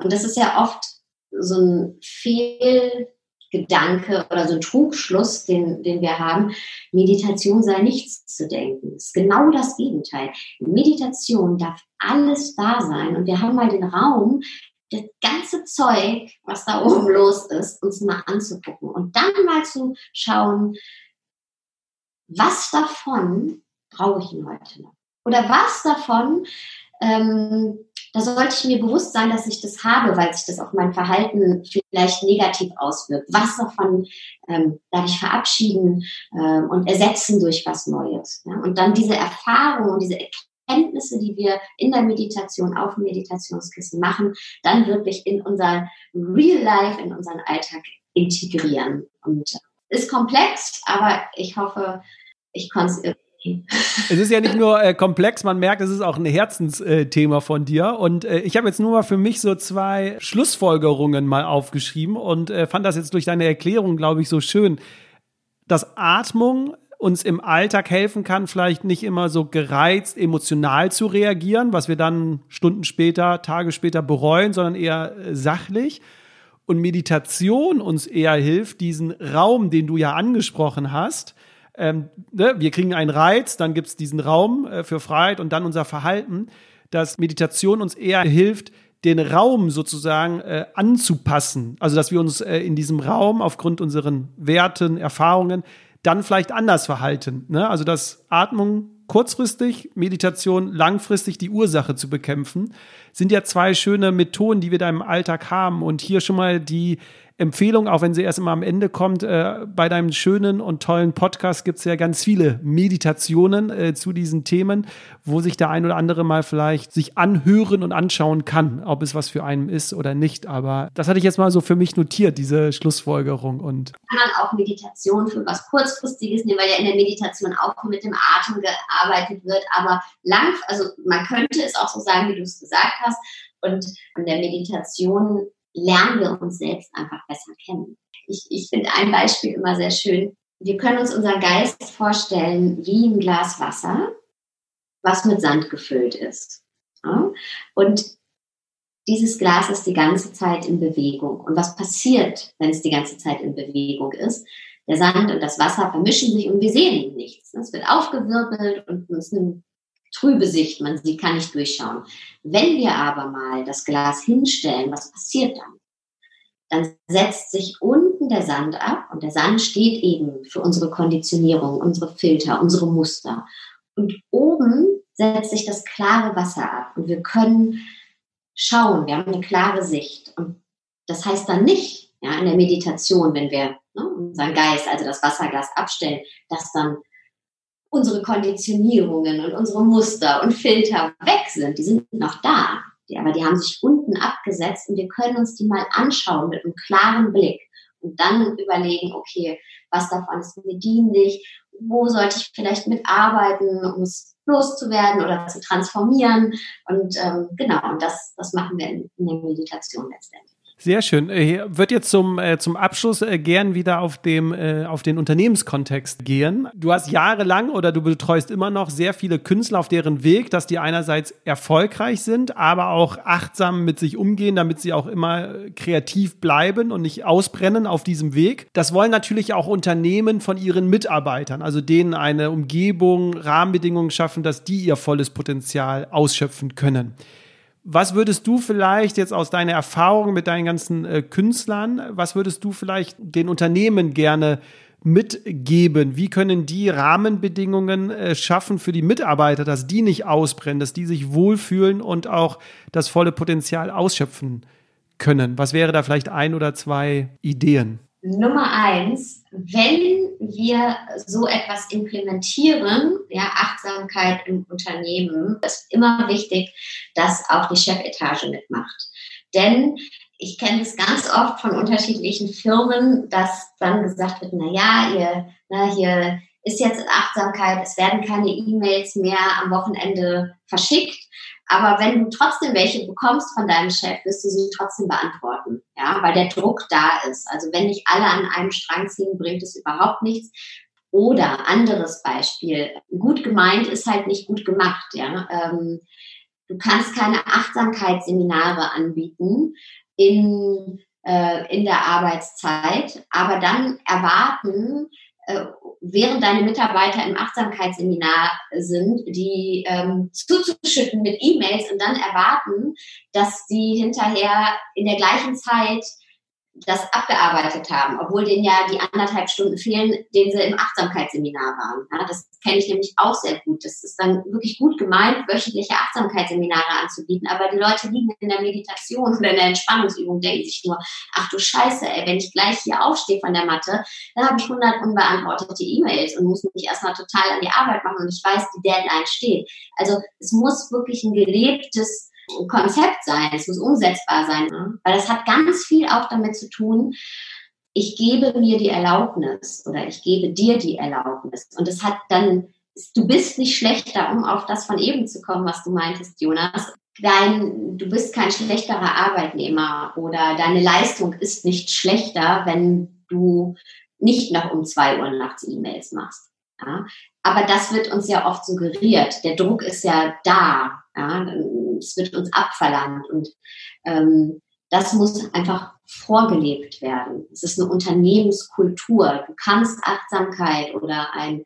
Und das ist ja oft so ein Fehlgedanke oder so ein Trugschluss, den, den wir haben. Meditation sei nichts zu denken. Das ist genau das Gegenteil. In Meditation darf alles da sein und wir haben mal den Raum, das ganze Zeug, was da oben los ist, uns mal anzugucken und dann mal zu schauen, was davon brauche ich denn heute noch? Oder was davon, ähm, da sollte ich mir bewusst sein, dass ich das habe, weil sich das auf mein Verhalten vielleicht negativ auswirkt. Was davon ähm, darf ich verabschieden ähm, und ersetzen durch was Neues? Ja? Und dann diese Erfahrung und diese Erkenntnisse, die wir in der Meditation auf dem Meditationskissen machen, dann wirklich in unser Real Life, in unseren Alltag integrieren. Und ist komplex, aber ich hoffe, ich konnte es irgendwie. Es ist ja nicht nur äh, komplex, man merkt, es ist auch ein Herzensthema von dir. Und äh, ich habe jetzt nur mal für mich so zwei Schlussfolgerungen mal aufgeschrieben und äh, fand das jetzt durch deine Erklärung, glaube ich, so schön, dass Atmung uns im Alltag helfen kann, vielleicht nicht immer so gereizt, emotional zu reagieren, was wir dann Stunden später, Tage später bereuen, sondern eher äh, sachlich. Und Meditation uns eher hilft, diesen Raum, den du ja angesprochen hast, ähm, ne, wir kriegen einen Reiz, dann gibt es diesen Raum äh, für Freiheit und dann unser Verhalten, dass Meditation uns eher hilft, den Raum sozusagen äh, anzupassen. Also dass wir uns äh, in diesem Raum aufgrund unseren Werten, Erfahrungen dann vielleicht anders verhalten. Ne? Also dass Atmung kurzfristig, Meditation langfristig die Ursache zu bekämpfen, sind ja zwei schöne Methoden, die wir da im Alltag haben. Und hier schon mal die Empfehlung, auch wenn sie erst immer am Ende kommt, äh, bei deinem schönen und tollen Podcast gibt es ja ganz viele Meditationen äh, zu diesen Themen, wo sich der ein oder andere mal vielleicht sich anhören und anschauen kann, ob es was für einen ist oder nicht. Aber das hatte ich jetzt mal so für mich notiert, diese Schlussfolgerung. Und kann man auch Meditation für was Kurzfristiges nehmen, weil ja in der Meditation auch mit dem Atem gearbeitet wird. Aber lang, also man könnte es auch so sagen, wie du es gesagt hast. Und in der Meditation lernen wir uns selbst einfach besser kennen. Ich, ich finde ein Beispiel immer sehr schön. Wir können uns unseren Geist vorstellen wie ein Glas Wasser, was mit Sand gefüllt ist. Und dieses Glas ist die ganze Zeit in Bewegung. Und was passiert, wenn es die ganze Zeit in Bewegung ist? Der Sand und das Wasser vermischen sich und wir sehen nichts. Es wird aufgewirbelt und es nimmt trübe Sicht, man sie kann nicht durchschauen. Wenn wir aber mal das Glas hinstellen, was passiert dann? Dann setzt sich unten der Sand ab und der Sand steht eben für unsere Konditionierung, unsere Filter, unsere Muster. Und oben setzt sich das klare Wasser ab und wir können schauen, wir haben eine klare Sicht. Und das heißt dann nicht, ja, in der Meditation, wenn wir ne, unseren Geist, also das Wasserglas abstellen, dass dann unsere Konditionierungen und unsere Muster und Filter weg sind. Die sind noch da, die, aber die haben sich unten abgesetzt und wir können uns die mal anschauen mit einem klaren Blick und dann überlegen, okay, was davon ist mir dienlich, wo sollte ich vielleicht mitarbeiten, um es loszuwerden oder zu transformieren. Und ähm, genau, und das, das machen wir in, in der Meditation letztendlich. Sehr schön. Ich äh, würde jetzt zum, äh, zum Abschluss äh, gern wieder auf, dem, äh, auf den Unternehmenskontext gehen. Du hast jahrelang oder du betreust immer noch sehr viele Künstler auf deren Weg, dass die einerseits erfolgreich sind, aber auch achtsam mit sich umgehen, damit sie auch immer äh, kreativ bleiben und nicht ausbrennen auf diesem Weg. Das wollen natürlich auch Unternehmen von ihren Mitarbeitern, also denen eine Umgebung, Rahmenbedingungen schaffen, dass die ihr volles Potenzial ausschöpfen können. Was würdest du vielleicht jetzt aus deiner Erfahrung mit deinen ganzen äh, Künstlern, was würdest du vielleicht den Unternehmen gerne mitgeben? Wie können die Rahmenbedingungen äh, schaffen für die Mitarbeiter, dass die nicht ausbrennen, dass die sich wohlfühlen und auch das volle Potenzial ausschöpfen können? Was wäre da vielleicht ein oder zwei Ideen? Nummer eins, wenn wir so etwas implementieren, ja, Achtsamkeit im Unternehmen, ist immer wichtig, dass auch die Chefetage mitmacht. Denn ich kenne es ganz oft von unterschiedlichen Firmen, dass dann gesagt wird, na ja, ihr, na, hier ist jetzt Achtsamkeit, es werden keine E-Mails mehr am Wochenende verschickt. Aber wenn du trotzdem welche bekommst von deinem Chef, wirst du sie trotzdem beantworten, ja, weil der Druck da ist. Also wenn nicht alle an einem Strang ziehen, bringt es überhaupt nichts. Oder anderes Beispiel, gut gemeint ist halt nicht gut gemacht, ja. Ähm, du kannst keine Achtsamkeitsseminare anbieten in, äh, in der Arbeitszeit, aber dann erwarten, während deine Mitarbeiter im Achtsamkeitsseminar sind, die ähm, zuzuschütten mit E-Mails und dann erwarten, dass sie hinterher in der gleichen Zeit das abgearbeitet haben, obwohl denen ja die anderthalb Stunden fehlen, denen sie im Achtsamkeitsseminar waren. Ja, das kenne ich nämlich auch sehr gut. Das ist dann wirklich gut gemeint, wöchentliche Achtsamkeitsseminare anzubieten, aber die Leute liegen in der Meditation oder in der Entspannungsübung, denken sich nur, ach du Scheiße, ey, wenn ich gleich hier aufstehe von der Matte, dann habe ich 100 unbeantwortete E-Mails und muss mich erstmal total an die Arbeit machen und ich weiß, die Deadline steht. Also es muss wirklich ein gelebtes Konzept sein, es muss umsetzbar sein, ne? weil das hat ganz viel auch damit zu tun, ich gebe mir die Erlaubnis oder ich gebe dir die Erlaubnis. Und es hat dann, du bist nicht schlechter, um auf das von eben zu kommen, was du meintest, Jonas. Dein, du bist kein schlechterer Arbeitnehmer oder deine Leistung ist nicht schlechter, wenn du nicht noch um zwei Uhr nachts E-Mails machst. Ja? Aber das wird uns ja oft suggeriert. Der Druck ist ja da. Ja? Es wird uns abverlangt. Und ähm, das muss einfach vorgelebt werden. Es ist eine Unternehmenskultur. Du kannst Achtsamkeit oder ein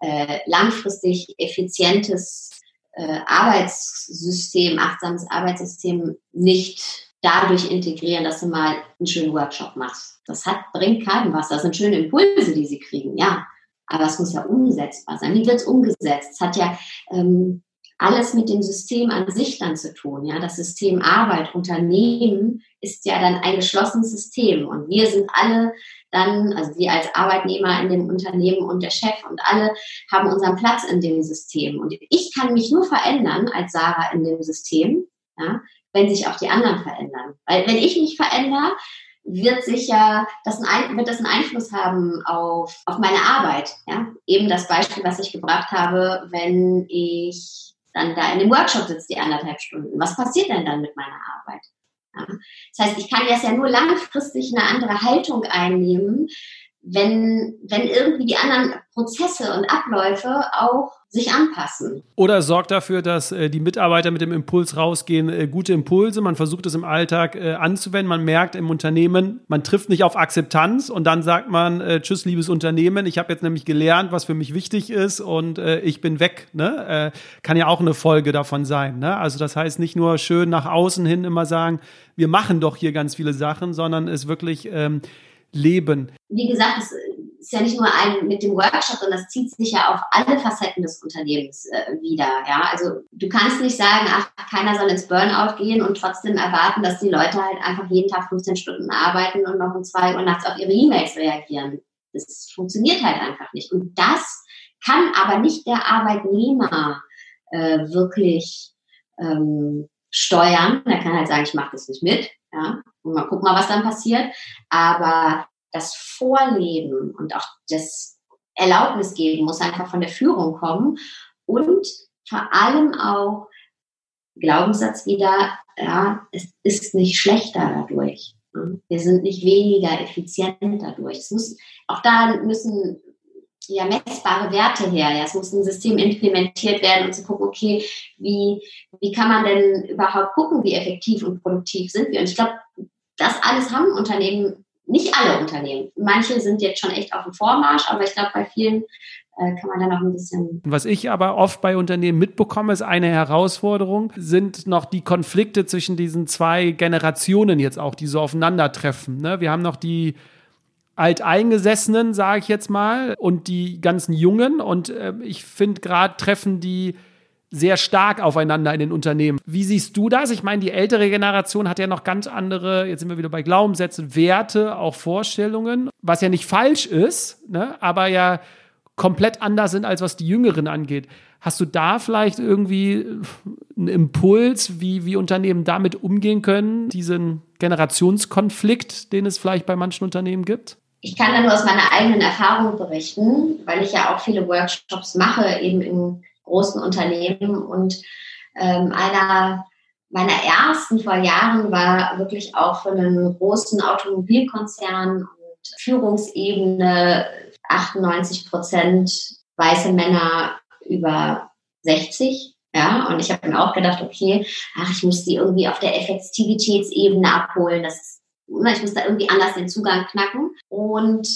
äh, langfristig effizientes äh, Arbeitssystem, achtsames Arbeitssystem nicht dadurch integrieren, dass du mal einen schönen Workshop machst. Das hat, bringt keinem was. Das sind schöne Impulse, die sie kriegen, ja. Aber es muss ja umsetzbar sein. Wie wird es umgesetzt? Es hat ja ähm, alles mit dem System an sich dann zu tun. Ja, das System Arbeit, Unternehmen ist ja dann ein geschlossenes System und wir sind alle dann, also wir als Arbeitnehmer in dem Unternehmen und der Chef und alle haben unseren Platz in dem System. Und ich kann mich nur verändern als Sarah in dem System, ja, wenn sich auch die anderen verändern. Weil wenn ich mich verändere, wird sicher das ein, wird das einen Einfluss haben auf, auf meine Arbeit. Ja? Eben das Beispiel, was ich gebracht habe, wenn ich dann da in dem Workshop sitze, die anderthalb Stunden. Was passiert denn dann mit meiner Arbeit? Ja? Das heißt, ich kann jetzt ja nur langfristig eine andere Haltung einnehmen, wenn, wenn irgendwie die anderen Prozesse und Abläufe auch sich anpassen. Oder sorgt dafür, dass äh, die Mitarbeiter mit dem Impuls rausgehen, äh, gute Impulse, man versucht es im Alltag äh, anzuwenden, man merkt im Unternehmen, man trifft nicht auf Akzeptanz und dann sagt man, äh, tschüss, liebes Unternehmen, ich habe jetzt nämlich gelernt, was für mich wichtig ist und äh, ich bin weg. Ne? Äh, kann ja auch eine Folge davon sein. Ne? Also das heißt nicht nur schön nach außen hin immer sagen, wir machen doch hier ganz viele Sachen, sondern es wirklich ähm, leben. Wie gesagt, es ist ja nicht nur ein mit dem Workshop, sondern das zieht sich ja auf alle Facetten des Unternehmens äh, wieder. Ja, also du kannst nicht sagen, ach, keiner soll ins Burnout gehen und trotzdem erwarten, dass die Leute halt einfach jeden Tag 15 Stunden arbeiten und noch um zwei Uhr nachts auf ihre E-Mails reagieren. Das funktioniert halt einfach nicht. Und das kann aber nicht der Arbeitnehmer äh, wirklich ähm, steuern. Der kann halt sagen, ich mache das nicht mit. Ja, und mal gucken was dann passiert. Aber das Vorleben und auch das Erlaubnis geben muss einfach von der Führung kommen und vor allem auch Glaubenssatz wieder, ja, es ist nicht schlechter dadurch. Wir sind nicht weniger effizient dadurch. Es muss, auch da müssen ja messbare Werte her. Ja, es muss ein System implementiert werden, um zu gucken, okay, wie, wie kann man denn überhaupt gucken, wie effektiv und produktiv sind wir? Und ich glaube, das alles haben Unternehmen, nicht alle Unternehmen. Manche sind jetzt schon echt auf dem Vormarsch, aber ich glaube, bei vielen äh, kann man da noch ein bisschen. Was ich aber oft bei Unternehmen mitbekomme, ist eine Herausforderung, sind noch die Konflikte zwischen diesen zwei Generationen jetzt auch, die so aufeinandertreffen. Ne? Wir haben noch die Alteingesessenen, sage ich jetzt mal, und die ganzen Jungen. Und äh, ich finde gerade treffen die sehr stark aufeinander in den Unternehmen. Wie siehst du das? Ich meine, die ältere Generation hat ja noch ganz andere, jetzt sind wir wieder bei Glaubenssätzen, Werte, auch Vorstellungen, was ja nicht falsch ist, ne? aber ja komplett anders sind, als was die Jüngeren angeht. Hast du da vielleicht irgendwie einen Impuls, wie, wie Unternehmen damit umgehen können, diesen Generationskonflikt, den es vielleicht bei manchen Unternehmen gibt? Ich kann da nur aus meiner eigenen Erfahrung berichten, weil ich ja auch viele Workshops mache, eben in großen Unternehmen. Und ähm, einer meiner ersten vor Jahren war wirklich auch für einen großen Automobilkonzern und Führungsebene 98 Prozent weiße Männer über 60. Ja, und ich habe mir auch gedacht, okay, ach, ich muss die irgendwie auf der Effektivitätsebene abholen. Das ich muss da irgendwie anders den Zugang knacken. Und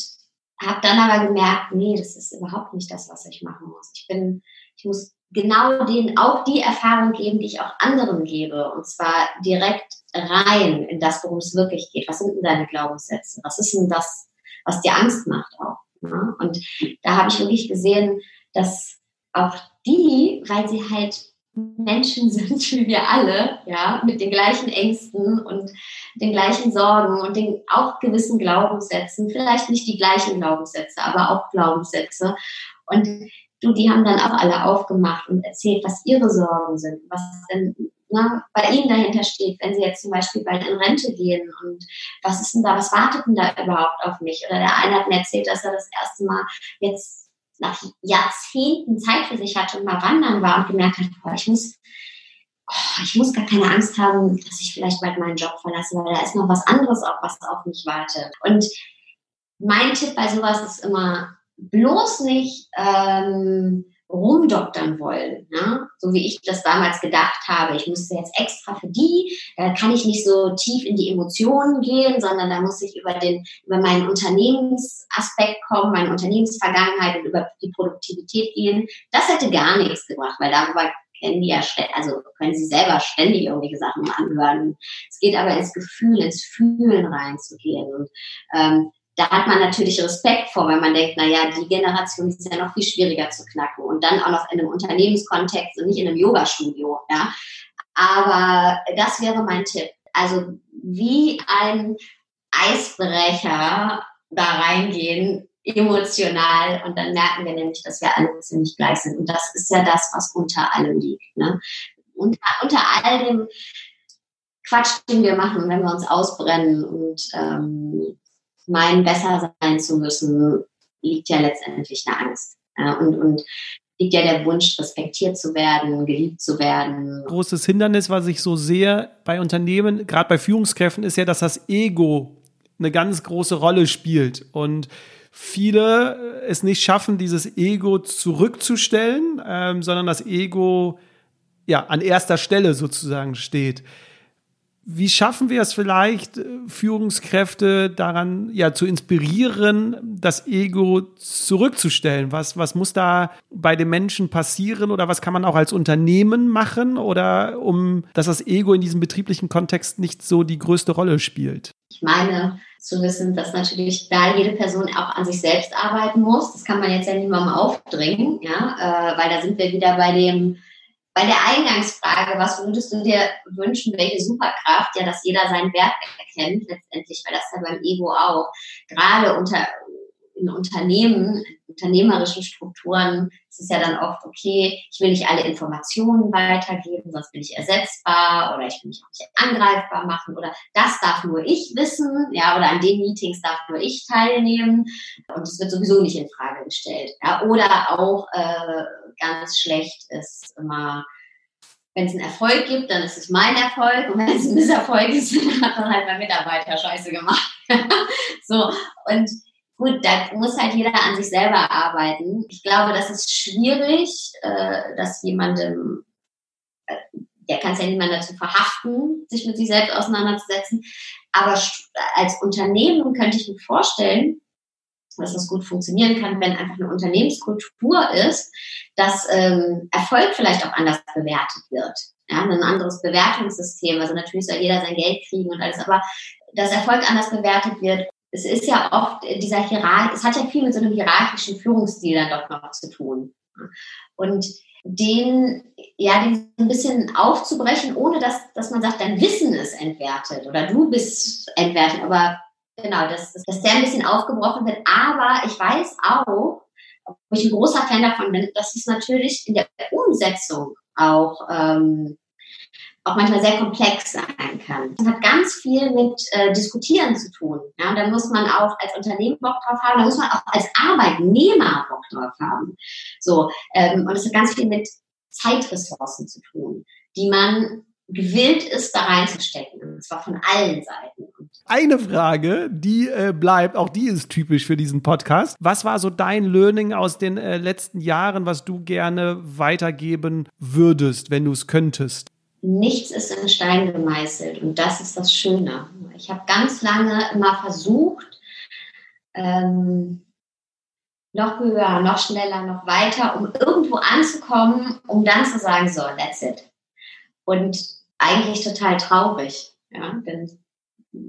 habe dann aber gemerkt, nee, das ist überhaupt nicht das, was ich machen muss. Ich bin ich muss genau denen auch die Erfahrung geben, die ich auch anderen gebe. Und zwar direkt rein in das, worum es wirklich geht. Was sind denn deine Glaubenssätze? Was ist denn das, was dir Angst macht auch? Ne? Und da habe ich wirklich gesehen, dass auch die, weil sie halt Menschen sind wie wir alle, ja, mit den gleichen Ängsten und den gleichen Sorgen und den auch gewissen Glaubenssätzen, vielleicht nicht die gleichen Glaubenssätze, aber auch Glaubenssätze. Und du, die haben dann auch alle aufgemacht und erzählt, was ihre Sorgen sind, was denn na, bei ihnen dahinter steht, wenn sie jetzt zum Beispiel bald in Rente gehen und was ist denn da, was wartet denn da überhaupt auf mich? Oder der eine hat mir erzählt, dass er das erste Mal jetzt nach Jahrzehnten Zeit für sich hatte und mal wandern war und gemerkt hat, boah, ich muss, oh, ich muss gar keine Angst haben, dass ich vielleicht bald meinen Job verlasse, weil da ist noch was anderes auch, was auf mich wartet. Und mein Tipp bei sowas ist immer, bloß nicht ähm, rumdoktern wollen, ne? so wie ich das damals gedacht habe. Ich müsste jetzt extra für die, da kann ich nicht so tief in die Emotionen gehen, sondern da muss ich über den über meinen Unternehmensaspekt kommen, meine Unternehmensvergangenheit und über die Produktivität gehen. Das hätte gar nichts gebracht, weil darüber kennen die ja, also können sie selber ständig irgendwelche Sachen anhören. Es geht aber ins Gefühl, ins Fühlen reinzugehen. Und ähm, da hat man natürlich Respekt vor, weil man denkt, na ja, die Generation ist ja noch viel schwieriger zu knacken und dann auch noch in einem Unternehmenskontext und nicht in einem Yoga-Studio, ja. Aber das wäre mein Tipp. Also wie ein Eisbrecher da reingehen, emotional und dann merken wir nämlich, dass wir alle ziemlich gleich sind. Und das ist ja das, was unter allem liegt. Ne? Unter, unter all dem Quatsch, den wir machen, wenn wir uns ausbrennen und ähm, meinen, besser sein zu müssen, liegt ja letztendlich eine Angst. Und, und liegt ja der Wunsch, respektiert zu werden, geliebt zu werden. Großes Hindernis, was ich so sehe bei Unternehmen, gerade bei Führungskräften, ist ja, dass das Ego eine ganz große Rolle spielt und viele es nicht schaffen, dieses Ego zurückzustellen, ähm, sondern das Ego ja an erster Stelle sozusagen steht. Wie schaffen wir es vielleicht, äh, Führungskräfte daran ja zu inspirieren, das Ego zurückzustellen? Was, was muss da bei den Menschen passieren oder was kann man auch als Unternehmen machen oder um, dass das Ego in diesem betrieblichen Kontext nicht so die größte Rolle spielt? Ich meine zu wissen, dass natürlich da jede Person auch an sich selbst arbeiten muss. Das kann man jetzt ja niemandem aufdringen, ja, äh, weil da sind wir wieder bei dem bei der Eingangsfrage, was würdest du dir wünschen, welche Superkraft, ja, dass jeder seinen Wert erkennt, letztendlich, weil das ja beim Ego auch, gerade unter, in Unternehmen, in unternehmerischen Strukturen, ist es ja dann oft, okay, ich will nicht alle Informationen weitergeben, sonst bin ich ersetzbar oder ich will mich auch nicht angreifbar machen oder das darf nur ich wissen, ja, oder an den Meetings darf nur ich teilnehmen. Und es wird sowieso nicht in Frage gestellt. Ja, oder auch äh, ganz schlecht ist immer, wenn es einen Erfolg gibt, dann ist es mein Erfolg und wenn es ein Misserfolg ist, dann hat dann halt mein Mitarbeiter Scheiße gemacht. so, und gut, da muss halt jeder an sich selber arbeiten. Ich glaube, das ist schwierig, äh, dass jemandem, äh, der kann es ja niemand dazu verhaften, sich mit sich selbst auseinanderzusetzen. Aber als Unternehmen könnte ich mir vorstellen, dass das gut funktionieren kann, wenn einfach eine Unternehmenskultur ist, dass ähm, Erfolg vielleicht auch anders bewertet wird. Ja, ein anderes Bewertungssystem. Also natürlich soll jeder sein Geld kriegen und alles, aber dass Erfolg anders bewertet wird. Es ist ja oft dieser Hierarch, es hat ja viel mit so einem hierarchischen Führungsstil dann doch noch zu tun. Und den, ja, den ein bisschen aufzubrechen, ohne dass, dass man sagt, dein Wissen ist entwertet oder du bist entwertet. Aber genau, dass, dass der ein bisschen aufgebrochen wird. Aber ich weiß auch, wo ich ein großer Fan davon bin, dass es natürlich in der Umsetzung auch, ähm, auch manchmal sehr komplex sein kann. Das hat ganz viel mit äh, Diskutieren zu tun. Ja? Da muss man auch als Unternehmen Bock drauf haben, da muss man auch als Arbeitnehmer Bock drauf haben. So, ähm, und es hat ganz viel mit Zeitressourcen zu tun, die man gewillt ist, da reinzustecken. Und zwar von allen Seiten. Eine Frage, die äh, bleibt, auch die ist typisch für diesen Podcast. Was war so dein Learning aus den äh, letzten Jahren, was du gerne weitergeben würdest, wenn du es könntest? Nichts ist in Stein gemeißelt und das ist das Schöne. Ich habe ganz lange immer versucht, ähm, noch höher, noch schneller, noch weiter, um irgendwo anzukommen, um dann zu sagen, so, that's it. Und eigentlich total traurig, ja, denn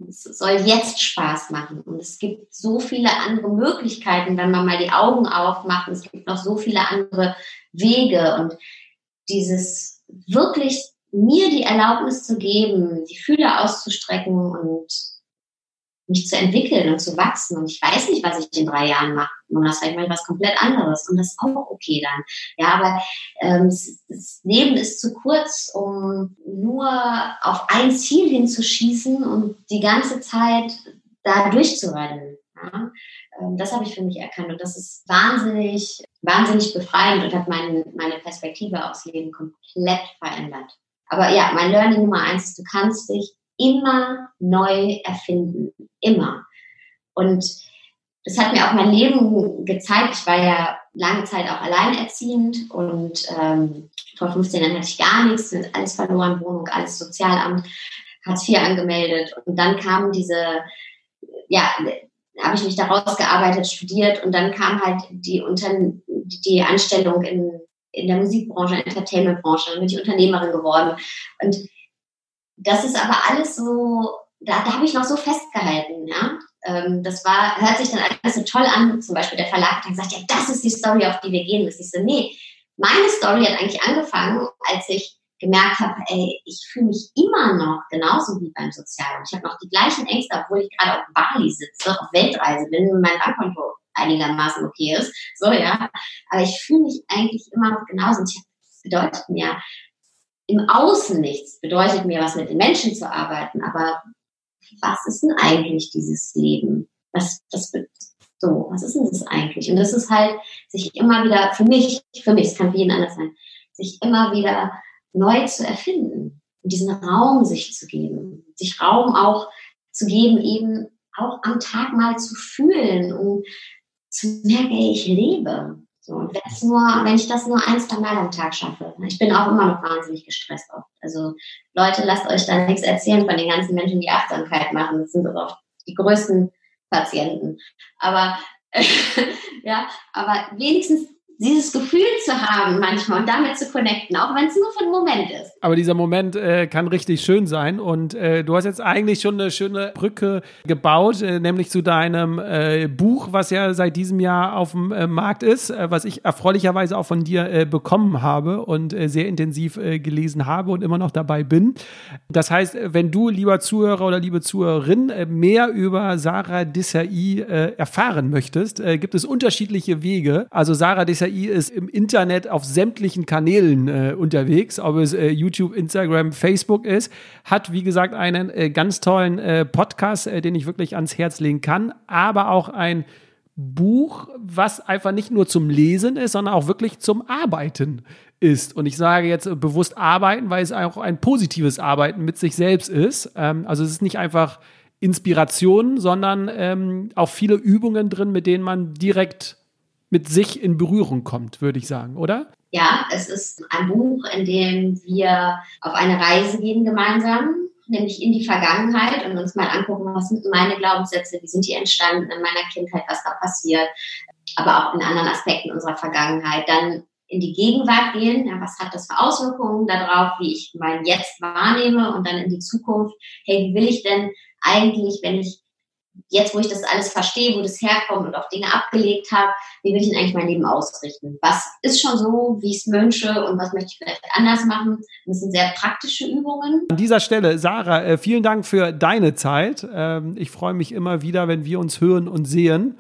es soll jetzt Spaß machen. Und es gibt so viele andere Möglichkeiten, wenn man mal die Augen aufmacht. Es gibt noch so viele andere Wege. Und dieses wirklich mir die Erlaubnis zu geben, die Fühler auszustrecken und mich zu entwickeln und zu wachsen. Und ich weiß nicht, was ich in drei Jahren mache. Und das vielleicht mal was komplett anderes. Und das ist auch okay dann. Ja, aber ähm, das Leben ist zu kurz, um nur auf ein Ziel hinzuschießen und die ganze Zeit da durchzurennen. Ja? Ähm, das habe ich für mich erkannt. Und das ist wahnsinnig, wahnsinnig befreiend und hat mein, meine Perspektive aufs Leben komplett verändert. Aber ja, mein Learning Nummer eins ist, du kannst dich immer neu erfinden. Immer. Und das hat mir auch mein Leben gezeigt. Ich war ja lange Zeit auch alleinerziehend und ähm, vor 15 Jahren hatte ich gar nichts, alles verloren, Wohnung, alles Sozialamt, Hartz IV angemeldet. Und dann kam diese, ja, habe ich mich da rausgearbeitet, studiert und dann kam halt die, Unter die Anstellung in, in der Musikbranche, Entertainmentbranche, dann bin ich Unternehmerin geworden. Und das ist aber alles so, da, da habe ich noch so festgehalten, ja. Ähm, das war, hört sich dann alles so toll an. Zum Beispiel der Verlag hat gesagt, ja, das ist die Story, auf die wir gehen müssen. Ich so, nee, meine Story hat eigentlich angefangen, als ich gemerkt habe, ey, ich fühle mich immer noch genauso wie beim Sozialamt. Ich habe noch die gleichen Ängste, obwohl ich gerade auf Bali sitze, auf Weltreise bin, mein Bankkonto einigermaßen okay ist. So, ja. Aber ich fühle mich eigentlich immer noch genauso. Und ich, das bedeutet mir, im Außen nichts, bedeutet mir, was mit den Menschen zu arbeiten, aber was ist denn eigentlich dieses Leben? Was, was, so, was ist denn das eigentlich? Und das ist halt, sich immer wieder, für mich, für mich, es kann für jeden anders sein, sich immer wieder neu zu erfinden und diesen Raum sich zu geben, sich Raum auch zu geben, eben auch am Tag mal zu fühlen und zu merken, ich lebe. So, und wenn es nur, wenn ich das nur ein, zwei Mal am Tag schaffe, ne, ich bin auch immer noch wahnsinnig gestresst oft. Also Leute, lasst euch da nichts erzählen von den ganzen Menschen, die Achtsamkeit machen. Das sind doch oft die größten Patienten. Aber ja, aber wenigstens dieses Gefühl zu haben manchmal und damit zu connecten, auch wenn es nur für einen Moment ist. Aber dieser Moment äh, kann richtig schön sein und äh, du hast jetzt eigentlich schon eine schöne Brücke gebaut, äh, nämlich zu deinem äh, Buch, was ja seit diesem Jahr auf dem äh, Markt ist, äh, was ich erfreulicherweise auch von dir bekommen habe und sehr intensiv gelesen habe und immer noch dabei bin. Das heißt, wenn du, lieber Zuhörer oder liebe Zuhörerin, mehr über Sarah Desai erfahren möchtest, gibt es unterschiedliche Wege. Also Sarah Desai KI ist im Internet auf sämtlichen Kanälen äh, unterwegs, ob es äh, YouTube, Instagram, Facebook ist, hat wie gesagt einen äh, ganz tollen äh, Podcast, äh, den ich wirklich ans Herz legen kann, aber auch ein Buch, was einfach nicht nur zum Lesen ist, sondern auch wirklich zum Arbeiten ist. Und ich sage jetzt bewusst arbeiten, weil es auch ein positives Arbeiten mit sich selbst ist. Ähm, also es ist nicht einfach Inspiration, sondern ähm, auch viele Übungen drin, mit denen man direkt mit sich in Berührung kommt, würde ich sagen, oder? Ja, es ist ein Buch, in dem wir auf eine Reise gehen gemeinsam nämlich in die Vergangenheit und uns mal angucken, was sind meine Glaubenssätze, wie sind die entstanden in meiner Kindheit, was da passiert, aber auch in anderen Aspekten unserer Vergangenheit. Dann in die Gegenwart gehen, ja, was hat das für Auswirkungen darauf, wie ich mein Jetzt wahrnehme und dann in die Zukunft, hey, wie will ich denn eigentlich, wenn ich jetzt, wo ich das alles verstehe, wo das herkommt und auch Dinge abgelegt habe, wie will ich denn eigentlich mein Leben ausrichten? Was ist schon so, wie ich es wünsche und was möchte ich vielleicht anders machen? Das sind sehr praktische Übungen. An dieser Stelle, Sarah, äh, vielen Dank für deine Zeit. Ähm, ich freue mich immer wieder, wenn wir uns hören und sehen.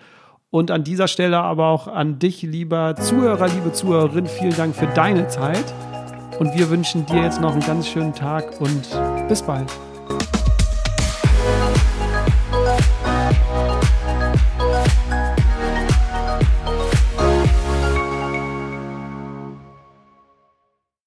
Und an dieser Stelle aber auch an dich, lieber Zuhörer, liebe Zuhörerin, vielen Dank für deine Zeit. Und wir wünschen dir jetzt noch einen ganz schönen Tag und bis bald.